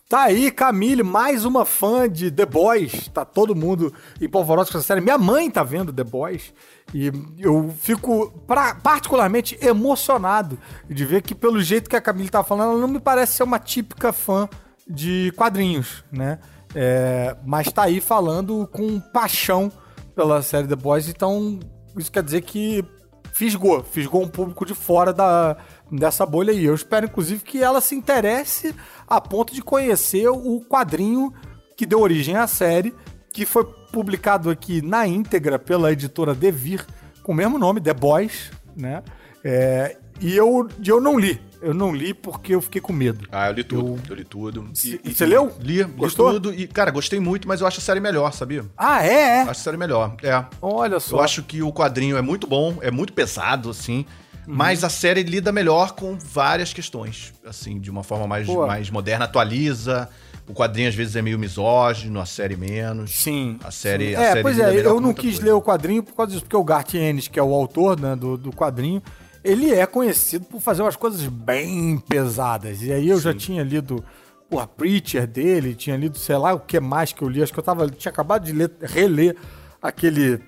Tá aí, Camille, mais uma fã de The Boys. Tá todo mundo empolvoroso com essa série. Minha mãe tá vendo The Boys. E eu fico pra- particularmente emocionado de ver que, pelo jeito que a Camille tá falando, ela não me parece ser uma típica fã de quadrinhos, né? É, mas tá aí falando com paixão pela série The Boys. Então, isso quer dizer que fisgou, fisgou um público de fora da, dessa bolha aí. Eu espero, inclusive, que ela se interesse a ponto de conhecer o quadrinho que deu origem à série, que foi publicado aqui na íntegra pela editora Devir, com o mesmo nome, The Boys, né? É, e eu, eu não li. Eu não li porque eu fiquei com medo. Ah, eu li tudo. Eu, li tudo. C- você leu? Li, li Gostou? tudo. E, cara, gostei muito, mas eu acho a série melhor, sabia? Ah, é? Acho a série melhor. É. Olha só. Eu acho que o quadrinho é muito bom, é muito pesado, assim. Uhum. Mas a série lida melhor com várias questões, assim, de uma forma mais, Pô. mais moderna, atualiza. O quadrinho às vezes é meio misógino, a série menos. Sim. A série. Sim. a É, série pois é, eu não quis coisa. ler o quadrinho por causa disso, porque o Garth Ennis, que é o autor né, do, do quadrinho, ele é conhecido por fazer umas coisas bem pesadas. E aí eu já tinha lido porra, Preacher dele, tinha lido, sei lá, o que mais que eu li. Acho que eu tava, tinha acabado de ler, reler aquele.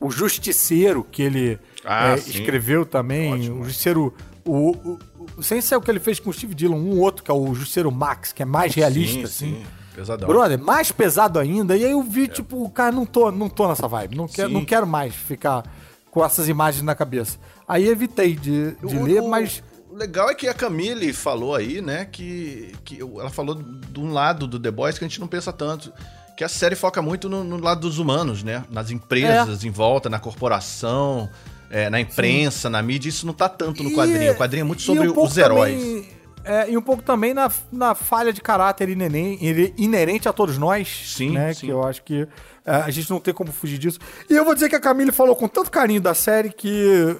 O Justiceiro, que ele Ah, é, sim. escreveu também. Ótimo. O Justiceiro. O, o, o, sem ser o que ele fez com o Steve Dillon, um outro, que é o Justiceiro Max, que é mais realista, sim, assim. sim. Pesadão. Brother, mais pesado ainda. E aí eu vi, tipo, cara, não tô, não tô nessa vibe. Não quero, Sim. não quero mais ficar com essas imagens na cabeça. Aí evitei de, de O- ler, mas. O legal é que a Camille falou aí, né, que, que ela falou de um lado do The Boys que a gente não pensa tanto. Que a série foca muito no, no lado dos humanos, né? Nas empresas em volta, na corporação, é, na imprensa, na mídia. Isso não tá tanto no E- quadrinho. O quadrinho é muito sobre um os heróis. também- é, e um pouco também na, na falha de caráter inerente a todos nós. Sim, né? sim. Que eu acho que é, a gente não tem como fugir disso. E eu vou dizer que a Camille falou com tanto carinho da série que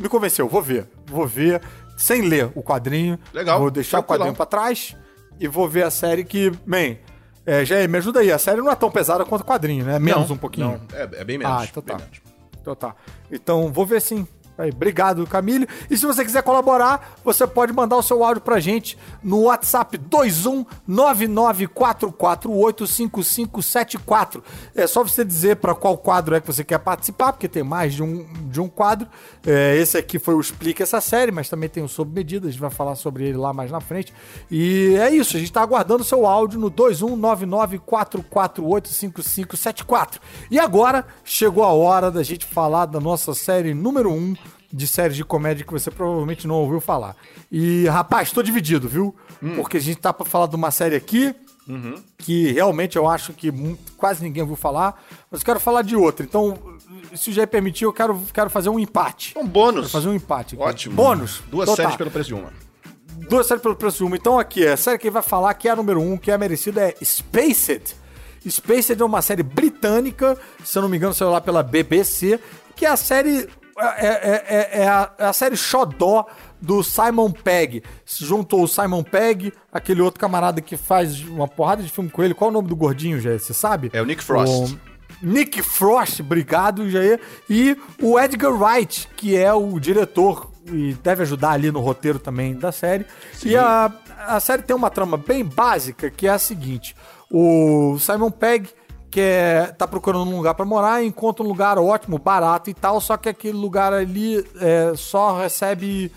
me convenceu. Vou ver. Vou ver sem ler o quadrinho. Legal, Vou deixar o tranquilão. quadrinho pra trás e vou ver a série que, bem. É, Jair, me ajuda aí. A série não é tão pesada quanto o quadrinho, né? Menos Não, um pouquinho. Não, é, é bem menos. Ah, então tá. menos. Então tá. Então vou ver sim. Aí, obrigado, Camille. E se você quiser colaborar, você pode mandar o seu áudio pra gente no WhatsApp 21994485574. É só você dizer pra qual quadro é que você quer participar, porque tem mais de um, de um quadro. É, esse aqui foi o Explica essa série, mas também tem o Sob Medida, a gente vai falar sobre ele lá mais na frente. E é isso, a gente tá aguardando o seu áudio no 21994485574. E agora chegou a hora da gente falar da nossa série número 1 de séries de comédia que você provavelmente não ouviu falar. E, rapaz, tô dividido, viu? Porque a gente tá pra falar de uma série aqui que realmente eu acho que quase ninguém ouviu falar, mas eu quero falar de outra. Então, se o Jair permitir, eu quero, quero fazer um empate. Um bônus. Quero fazer um empate. aqui. Ótimo. Bônus. Duas Então séries tá. pelo preço de uma. Duas séries pelo preço de uma. Então aqui, a série que ele vai falar que é a número um, que é merecida, é Spaced. Spaced é uma série britânica, se eu não me engano, saiu lá pela BBC, que é a série. É, é- é- é a, é a série Xodó do Simon Pegg. Se juntou o Simon Pegg, aquele outro camarada que faz uma porrada de filme com ele. Qual é o nome do gordinho, já? Você sabe? É o Nick Frost. Nick Frost, obrigado, Jair. E o Edgar Wright, que é o diretor e deve ajudar ali no roteiro também da série. E a, a série tem uma trama bem básica, que é a seguinte. O Simon Pegg quer, tá procurando um lugar pra morar, encontra um lugar ótimo, barato e tal, só que aquele lugar ali é, só recebe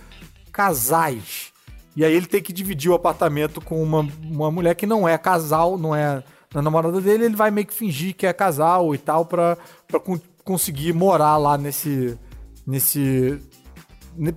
casais. E aí ele tem que dividir o apartamento com uma, uma mulher que não é casal, não é a namorada dele, ele vai meio que fingir que é casal e tal con- conseguir morar lá nesse. nesse.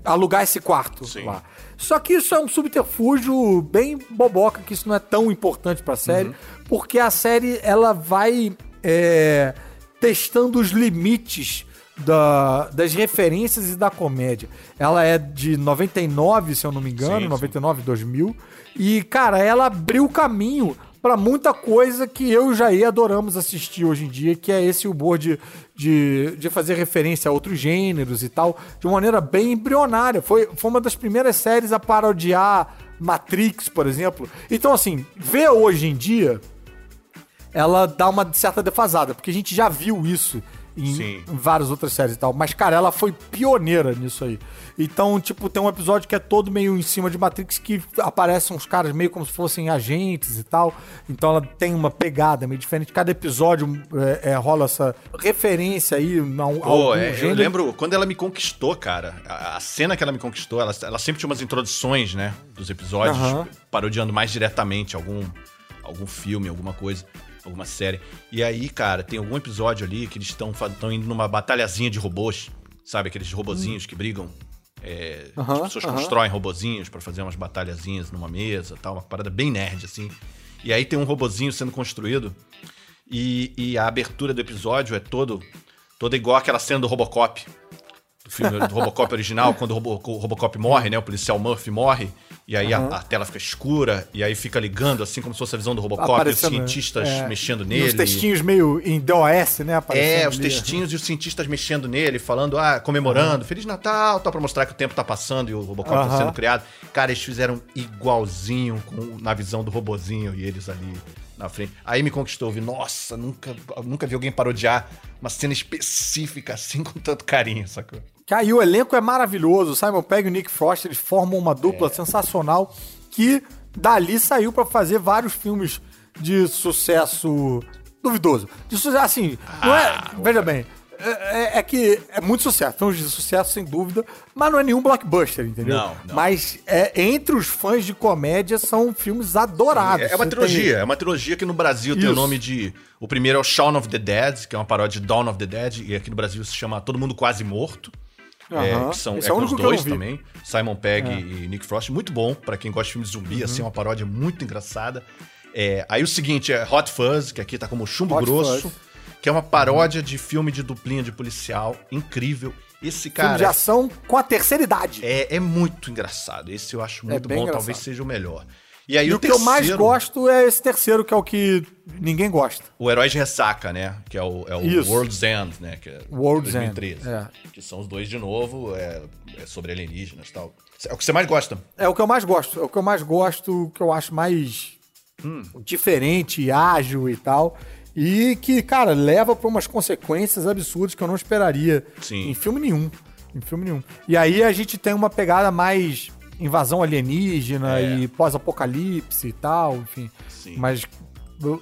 Alugar esse quarto Sim. lá. Só que isso é um subterfúgio bem boboca, que isso não é tão importante pra série, porque a série ela vai é, testando os limites da- das referências e da comédia. Ela é de 99, se eu não me engano, Sim, sim. 99, 2000. E, cara, ela abriu o caminho pra muita coisa que eu e o Jair adoramos assistir hoje em dia, que é esse humor de, de, de fazer referência a outros gêneros e tal, de uma maneira bem embrionária. Foi, foi uma das primeiras séries a parodiar Matrix, por exemplo. Então, assim, ver hoje em dia ela dá uma certa defasada, porque a gente já viu isso em, Sim. várias outras séries e tal. Mas, cara, ela foi pioneira nisso aí. Então, tipo, tem um episódio que é todo meio em cima de Matrix que aparecem uns caras meio como se fossem agentes e tal. Então ela tem uma pegada meio diferente. Cada episódio é, é, rola essa referência aí a, um- algum é, eu lembro quando ela me conquistou, cara. A, a cena que ela me conquistou, ela, ela sempre tinha umas introduções, né? Dos episódios, Aham. parodiando mais diretamente algum, algum filme, alguma coisa, alguma série. E aí, cara, tem algum episódio ali que eles estão indo numa batalhazinha de robôs, sabe? Aqueles robozinhos que brigam. É, Aham, as pessoas aham. constroem robozinhos pra fazer umas batalhazinhas numa mesa tal, uma parada bem nerd, assim. E aí tem um robozinho sendo construído e, e a abertura do episódio é todo toda igual aquela cena do Robocop. Do filme do Robocop original, quando o, Robo- o Robocop morre, né? O policial Murphy morre. E aí a, a tela fica escura, e aí fica ligando, assim como se fosse a visão do Robocop, e os Aparecendo, cientistas é, mexendo E nele. os textinhos meio em DOS, né? É, aparecendo os ali. textinhos e os cientistas mexendo nele, falando, ah, comemorando, Feliz Natal, tal, pra mostrar que o tempo tá passando e o Robocop tá Aham. sendo criado. Cara, eles fizeram igualzinho com, na visão do robozinho e eles ali na frente. Aí me conquistou, eu vi, nossa, nunca, nunca vi alguém parodiar uma cena específica assim com tanto carinho, sacou? Que aí o elenco é maravilhoso. O Simon Pegg e o Nick Frost, eles formam uma dupla É. sensacional que dali saiu pra fazer vários filmes de sucesso duvidoso. De sucesso, assim, não é... Ah, veja bem, é, é que é muito sucesso, filmes de sucesso sem dúvida, mas não é nenhum blockbuster, entendeu? Não, não. Mas é, entre os fãs de comédia são filmes adorados. É, é uma trilogia, tem- é uma trilogia que no Brasil tem Isso. o nome de. O primeiro é o Shaun of the Dead, que é uma paródia de Dawn of the Dead, e aqui no Brasil se chama Todo Mundo Quase Morto. É, Aham. que são Esse é é também, Simon Pegg e Nick Frost. Muito bom pra quem gosta de filmes de zumbi, Uhum. assim, uma paródia muito engraçada. É, aí o seguinte é Hot Fuzz, que aqui tá como Chumbo Hot Grosso, Fuzz. que é uma paródia de filme de duplinha de policial, incrível. Esse Filme cara de ação com a terceira idade. é, é muito engraçado. Esse eu acho muito bem bom, engraçado. talvez seja o melhor. E aí E o, o que eu mais terceiro- gosto é esse terceiro, que é o que ninguém gosta. O Herói de Ressaca, né? Que é o, é o Isso. World's End, né? Que é World's 2013. End, é. Que são os dois de novo, é, é sobre alienígenas e tal. É o que você mais gosta. É o que eu mais gosto. É o que eu mais gosto, o que eu acho mais diferente, ágil e tal. E que, cara, leva pra umas consequências absurdas que eu não esperaria Sim. em filme nenhum. Em filme nenhum. E aí a gente tem uma pegada mais invasão alienígena É. e pós-apocalipse e tal, enfim. Sim. Mas, o-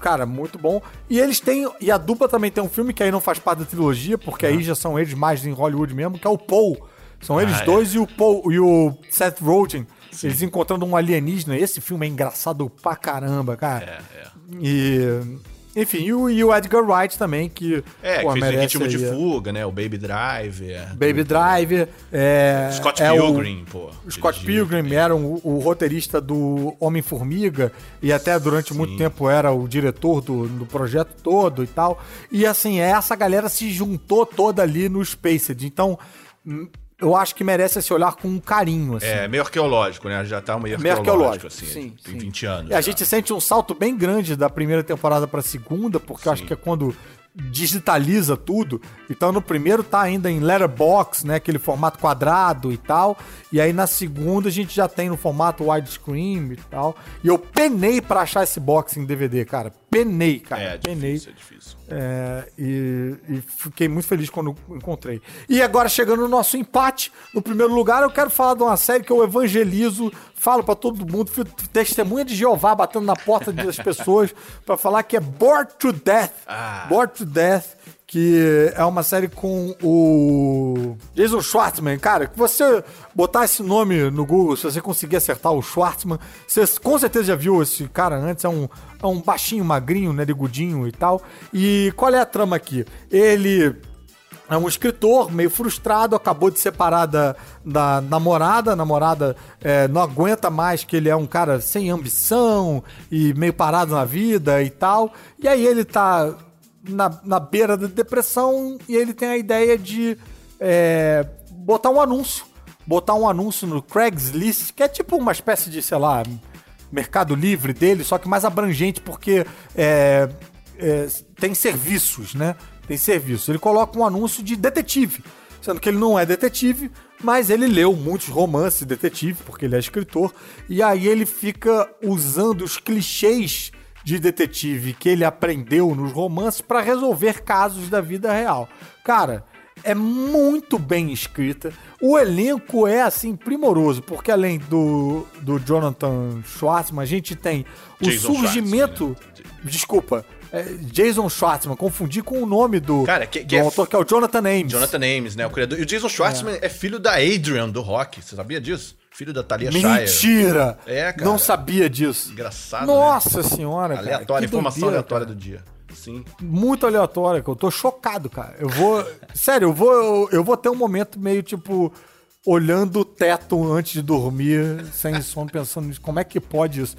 cara, muito bom. E eles têm. E a dupla também tem um filme que aí não faz parte da trilogia, porque aí já são eles mais em Hollywood mesmo, que é o Paul. São eles Ah, é. dois e o Paul e o Seth Rogen. Eles encontrando um alienígena. Esse filme é engraçado pra caramba, cara. É, é. E, Enfim, e o, e o Edgar Wright também, que É, pô, que fez o ritmo de aí, fuga, né? O Baby Driver. Baby Driver. É, Scott é o- Pilgrim, pô. O Scott dirigiu Pilgrim era o, o roteirista do Homem-Formiga e até durante muito tempo era o diretor do, do projeto todo e tal. E assim, essa galera se juntou toda ali no Spaced. Então, hum, eu acho que merece esse olhar com um carinho, assim. É, meio arqueológico, né? Já tá meio Meio arqueológico, arqueológico, assim. sim, tem sim. 20 anos. E a já. gente sente um salto bem grande da primeira temporada pra segunda, porque eu acho que é quando digitaliza tudo. Então no primeiro tá ainda em letterbox, né, aquele formato quadrado e tal. E aí na segunda a gente já tem no formato widescreen e tal. E eu penei pra achar esse box em DVD, cara. Penei, cara. É, penei. difícil, é difícil. É, e, e fiquei muito feliz quando encontrei. E agora, chegando no nosso empate, no primeiro lugar, eu quero falar de uma série que eu evangelizo, falo pra todo mundo, fui testemunha de Jeová batendo na porta das pessoas pra falar que é Bored to Death. Ah. Bored to Death. Que é uma série com o Jason Schwartzman. Cara, que você botar esse nome no Google, se você conseguir acertar o Schwartzman, você com certeza já viu esse cara antes. É um, é um baixinho, magrinho, narigudinho e tal. E qual é a trama aqui? Ele é um escritor meio frustrado, acabou de separar da, da namorada. A namorada é, não aguenta mais que ele é um cara sem ambição e meio parado na vida e tal. E aí ele tá na, na beira da depressão e ele tem a ideia de é, botar um anúncio. Botar um anúncio no Craigslist, que é tipo uma espécie de, sei lá, Mercado Livre dele, só que mais abrangente, porque é, é, tem serviços, né? Tem serviços. Ele coloca um anúncio de detetive, sendo que ele não é detetive, mas ele leu muitos romances de detetive, porque ele é escritor, e aí ele fica usando os clichês de detetive que ele aprendeu nos romances para resolver casos da vida real. Cara, é muito bem escrita. O elenco é assim primoroso, porque além do, do Jonathan Schwartzman, a gente tem o Jason surgimento. Desculpa. é, Jason Schwartzman, confundi com o nome do, Cara, que- que do é autor, que é o Jonathan Ames. Jonathan Ames, né? O criador. E o Jason Schwartzman é, filho da Adrian do rock. Você sabia disso? Filho da Talia Shire. Mentira! É, cara. Não sabia disso. Engraçado. Nossa senhora, né? cara. Aleatória, informação aleatória cara. do dia. Sim. muito aleatória, que eu tô chocado, cara. Eu vou. Sério, eu vou, eu, eu vou ter um momento meio tipo. Olhando o teto antes de dormir, sem sono, pensando nisso. Como é que pode isso?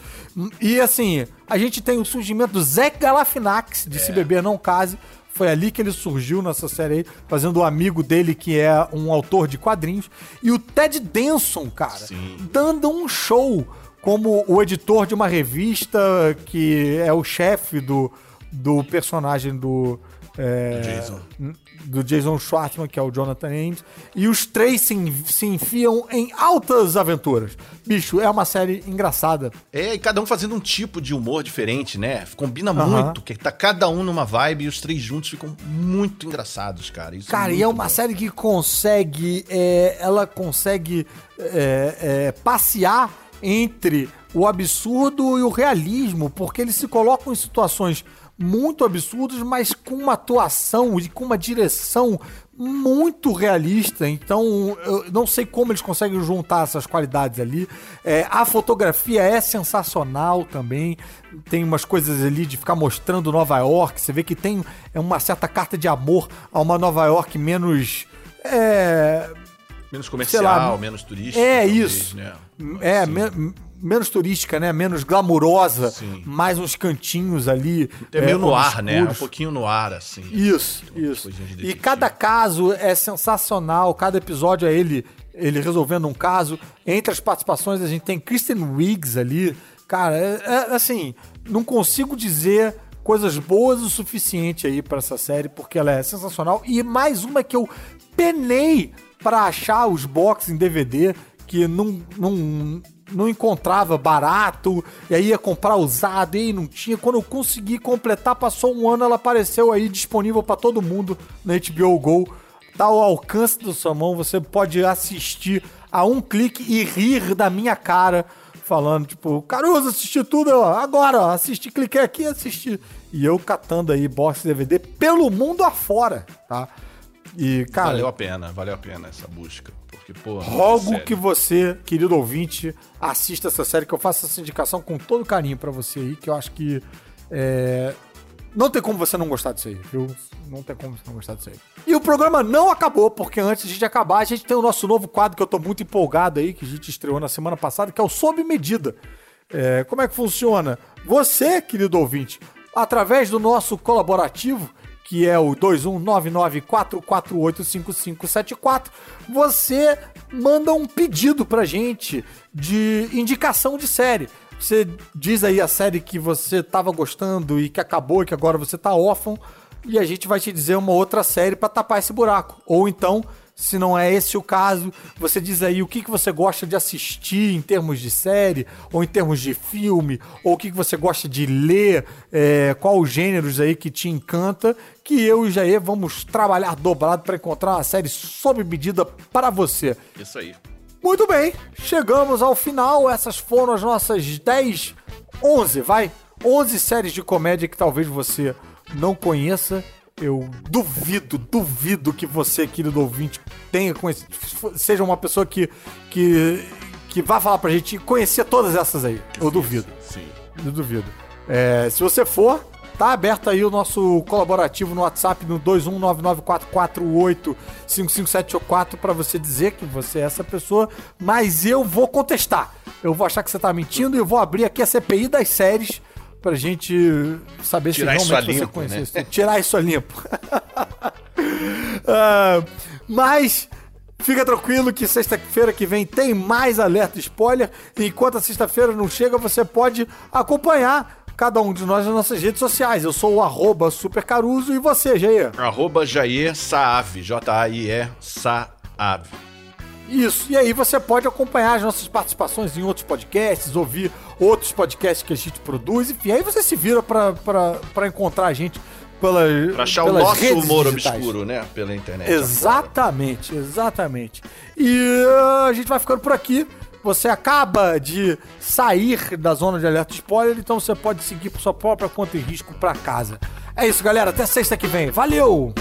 E assim, a gente tem o surgimento do Zé Galafinax, de Se Beber Não Case. Foi ali que ele surgiu nessa série aí, fazendo o amigo dele, que é um autor de quadrinhos. E o Ted Denson, cara, Sim. dando um show como o editor de uma revista que é o chefe do, do personagem do. É, Jason. Do Jason Schwartzman, que é o Jonathan Ames. E os três se, se enfiam em altas aventuras. Bicho, é uma série engraçada. É, e cada um fazendo um tipo de humor diferente, né? Combina Aham. muito, que tá cada um numa vibe e os três juntos ficam muito engraçados, cara. Isso Cara, e muito é uma bom. série que consegue. é, ela consegue é, é, passear entre o absurdo e o realismo, porque eles se colocam em situações muito absurdas, mas com uma atuação e com uma direção muito realista. Então, eu não sei como eles conseguem juntar essas qualidades ali. É, a fotografia é sensacional também. Tem umas coisas ali de ficar mostrando Nova York. Você vê que tem é uma certa carta de amor a uma Nova York menos. É, Menos comercial, lá, menos turístico. é talvez, isso. Né? É, Assim. me- menos turística, né? Menos glamurosa. Sim. Mais uns cantinhos ali. É meio no ar, né? Um pouquinho no ar, assim. Isso, isso. E cada caso é sensacional, cada episódio é ele, ele resolvendo um caso. Entre as participações a gente tem Kristen Wiggs ali. Cara, é, é, assim, não consigo dizer coisas boas o suficiente aí pra essa série, porque ela é sensacional. E mais uma que eu penei pra achar os box em DVD, que não, não, não encontrava barato, e aí ia comprar usado, e aí não tinha. Quando eu consegui completar, passou um ano, ela apareceu aí disponível pra todo mundo na HBO Go. Tá ao alcance da sua mão, você pode assistir a um clique e rir da minha cara, falando, tipo, Caruso, assisti tudo, agora, ó, assisti, cliquei aqui e assisti. E eu catando aí box DVD pelo mundo afora, tá? E, cara, Valeu a pena, valeu a pena essa busca. Porque, pô. Rogo sério. que você, querido ouvinte, assista essa série, que eu faço essa indicação com todo carinho pra você aí, que eu acho que é, Não tem como você não gostar disso aí, viu? Não tem como você não gostar disso aí. E o programa não acabou, porque antes de acabar, a gente tem o nosso novo quadro que eu tô muito empolgado aí, que a gente estreou na semana passada, que é o Sob Medida. É, como é que funciona? Você, querido ouvinte, através do nosso colaborativo, que é o 21994485574, você manda um pedido pra gente de indicação de série. Você diz aí a série que você tava gostando e que acabou e que agora você tá órfão, e a gente vai te dizer uma outra série pra tapar esse buraco. Ou então, se não é esse o caso, você diz aí o que, que você gosta de assistir em termos de série, ou em termos de filme, ou o que, que você gosta de ler, é, qual os gêneros aí que te encanta, que eu e o Jair vamos trabalhar dobrado para encontrar uma série sob medida para você. Isso aí. Muito bem, chegamos ao final. Essas foram as nossas 10, 11, vai? 11 séries de comédia que talvez você não conheça. Eu duvido, duvido que você, querido ouvinte, tenha conhecido, seja uma pessoa que, que, que vá falar pra gente conhecer todas essas aí. Eu duvido. Sim. Eu duvido. É, se você for, tá aberto aí o nosso colaborativo no WhatsApp no 21994485574 para você dizer que você é essa pessoa, mas eu vou contestar. Eu vou achar que você tá mentindo e eu vou abrir aqui a CPI das séries pra gente saber Tirar se realmente você limpo, conhece né? isso. Tirar isso a limpo. Ah, mas Fica tranquilo que sexta-feira que vem tem mais alerta spoiler. E enquanto a sexta-feira não chega, você pode acompanhar cada um de nós nas nossas redes sociais. Eu sou o arroba supercaruso e você, Jair. Arroba Jair Saave, J-A-I-E Saave. Isso. E aí você pode acompanhar as nossas participações em outros podcasts, ouvir outros podcasts que a gente produz. Enfim, aí você se vira pra encontrar a gente pela, Pra achar o nosso humor digitais. obscuro, né? Pela internet. Exatamente, exatamente. E uh, a gente vai ficando por aqui. Você acaba de sair da zona de alerta spoiler, então você pode seguir por sua própria conta e risco pra casa. É isso, galera. Até sexta que vem. Valeu!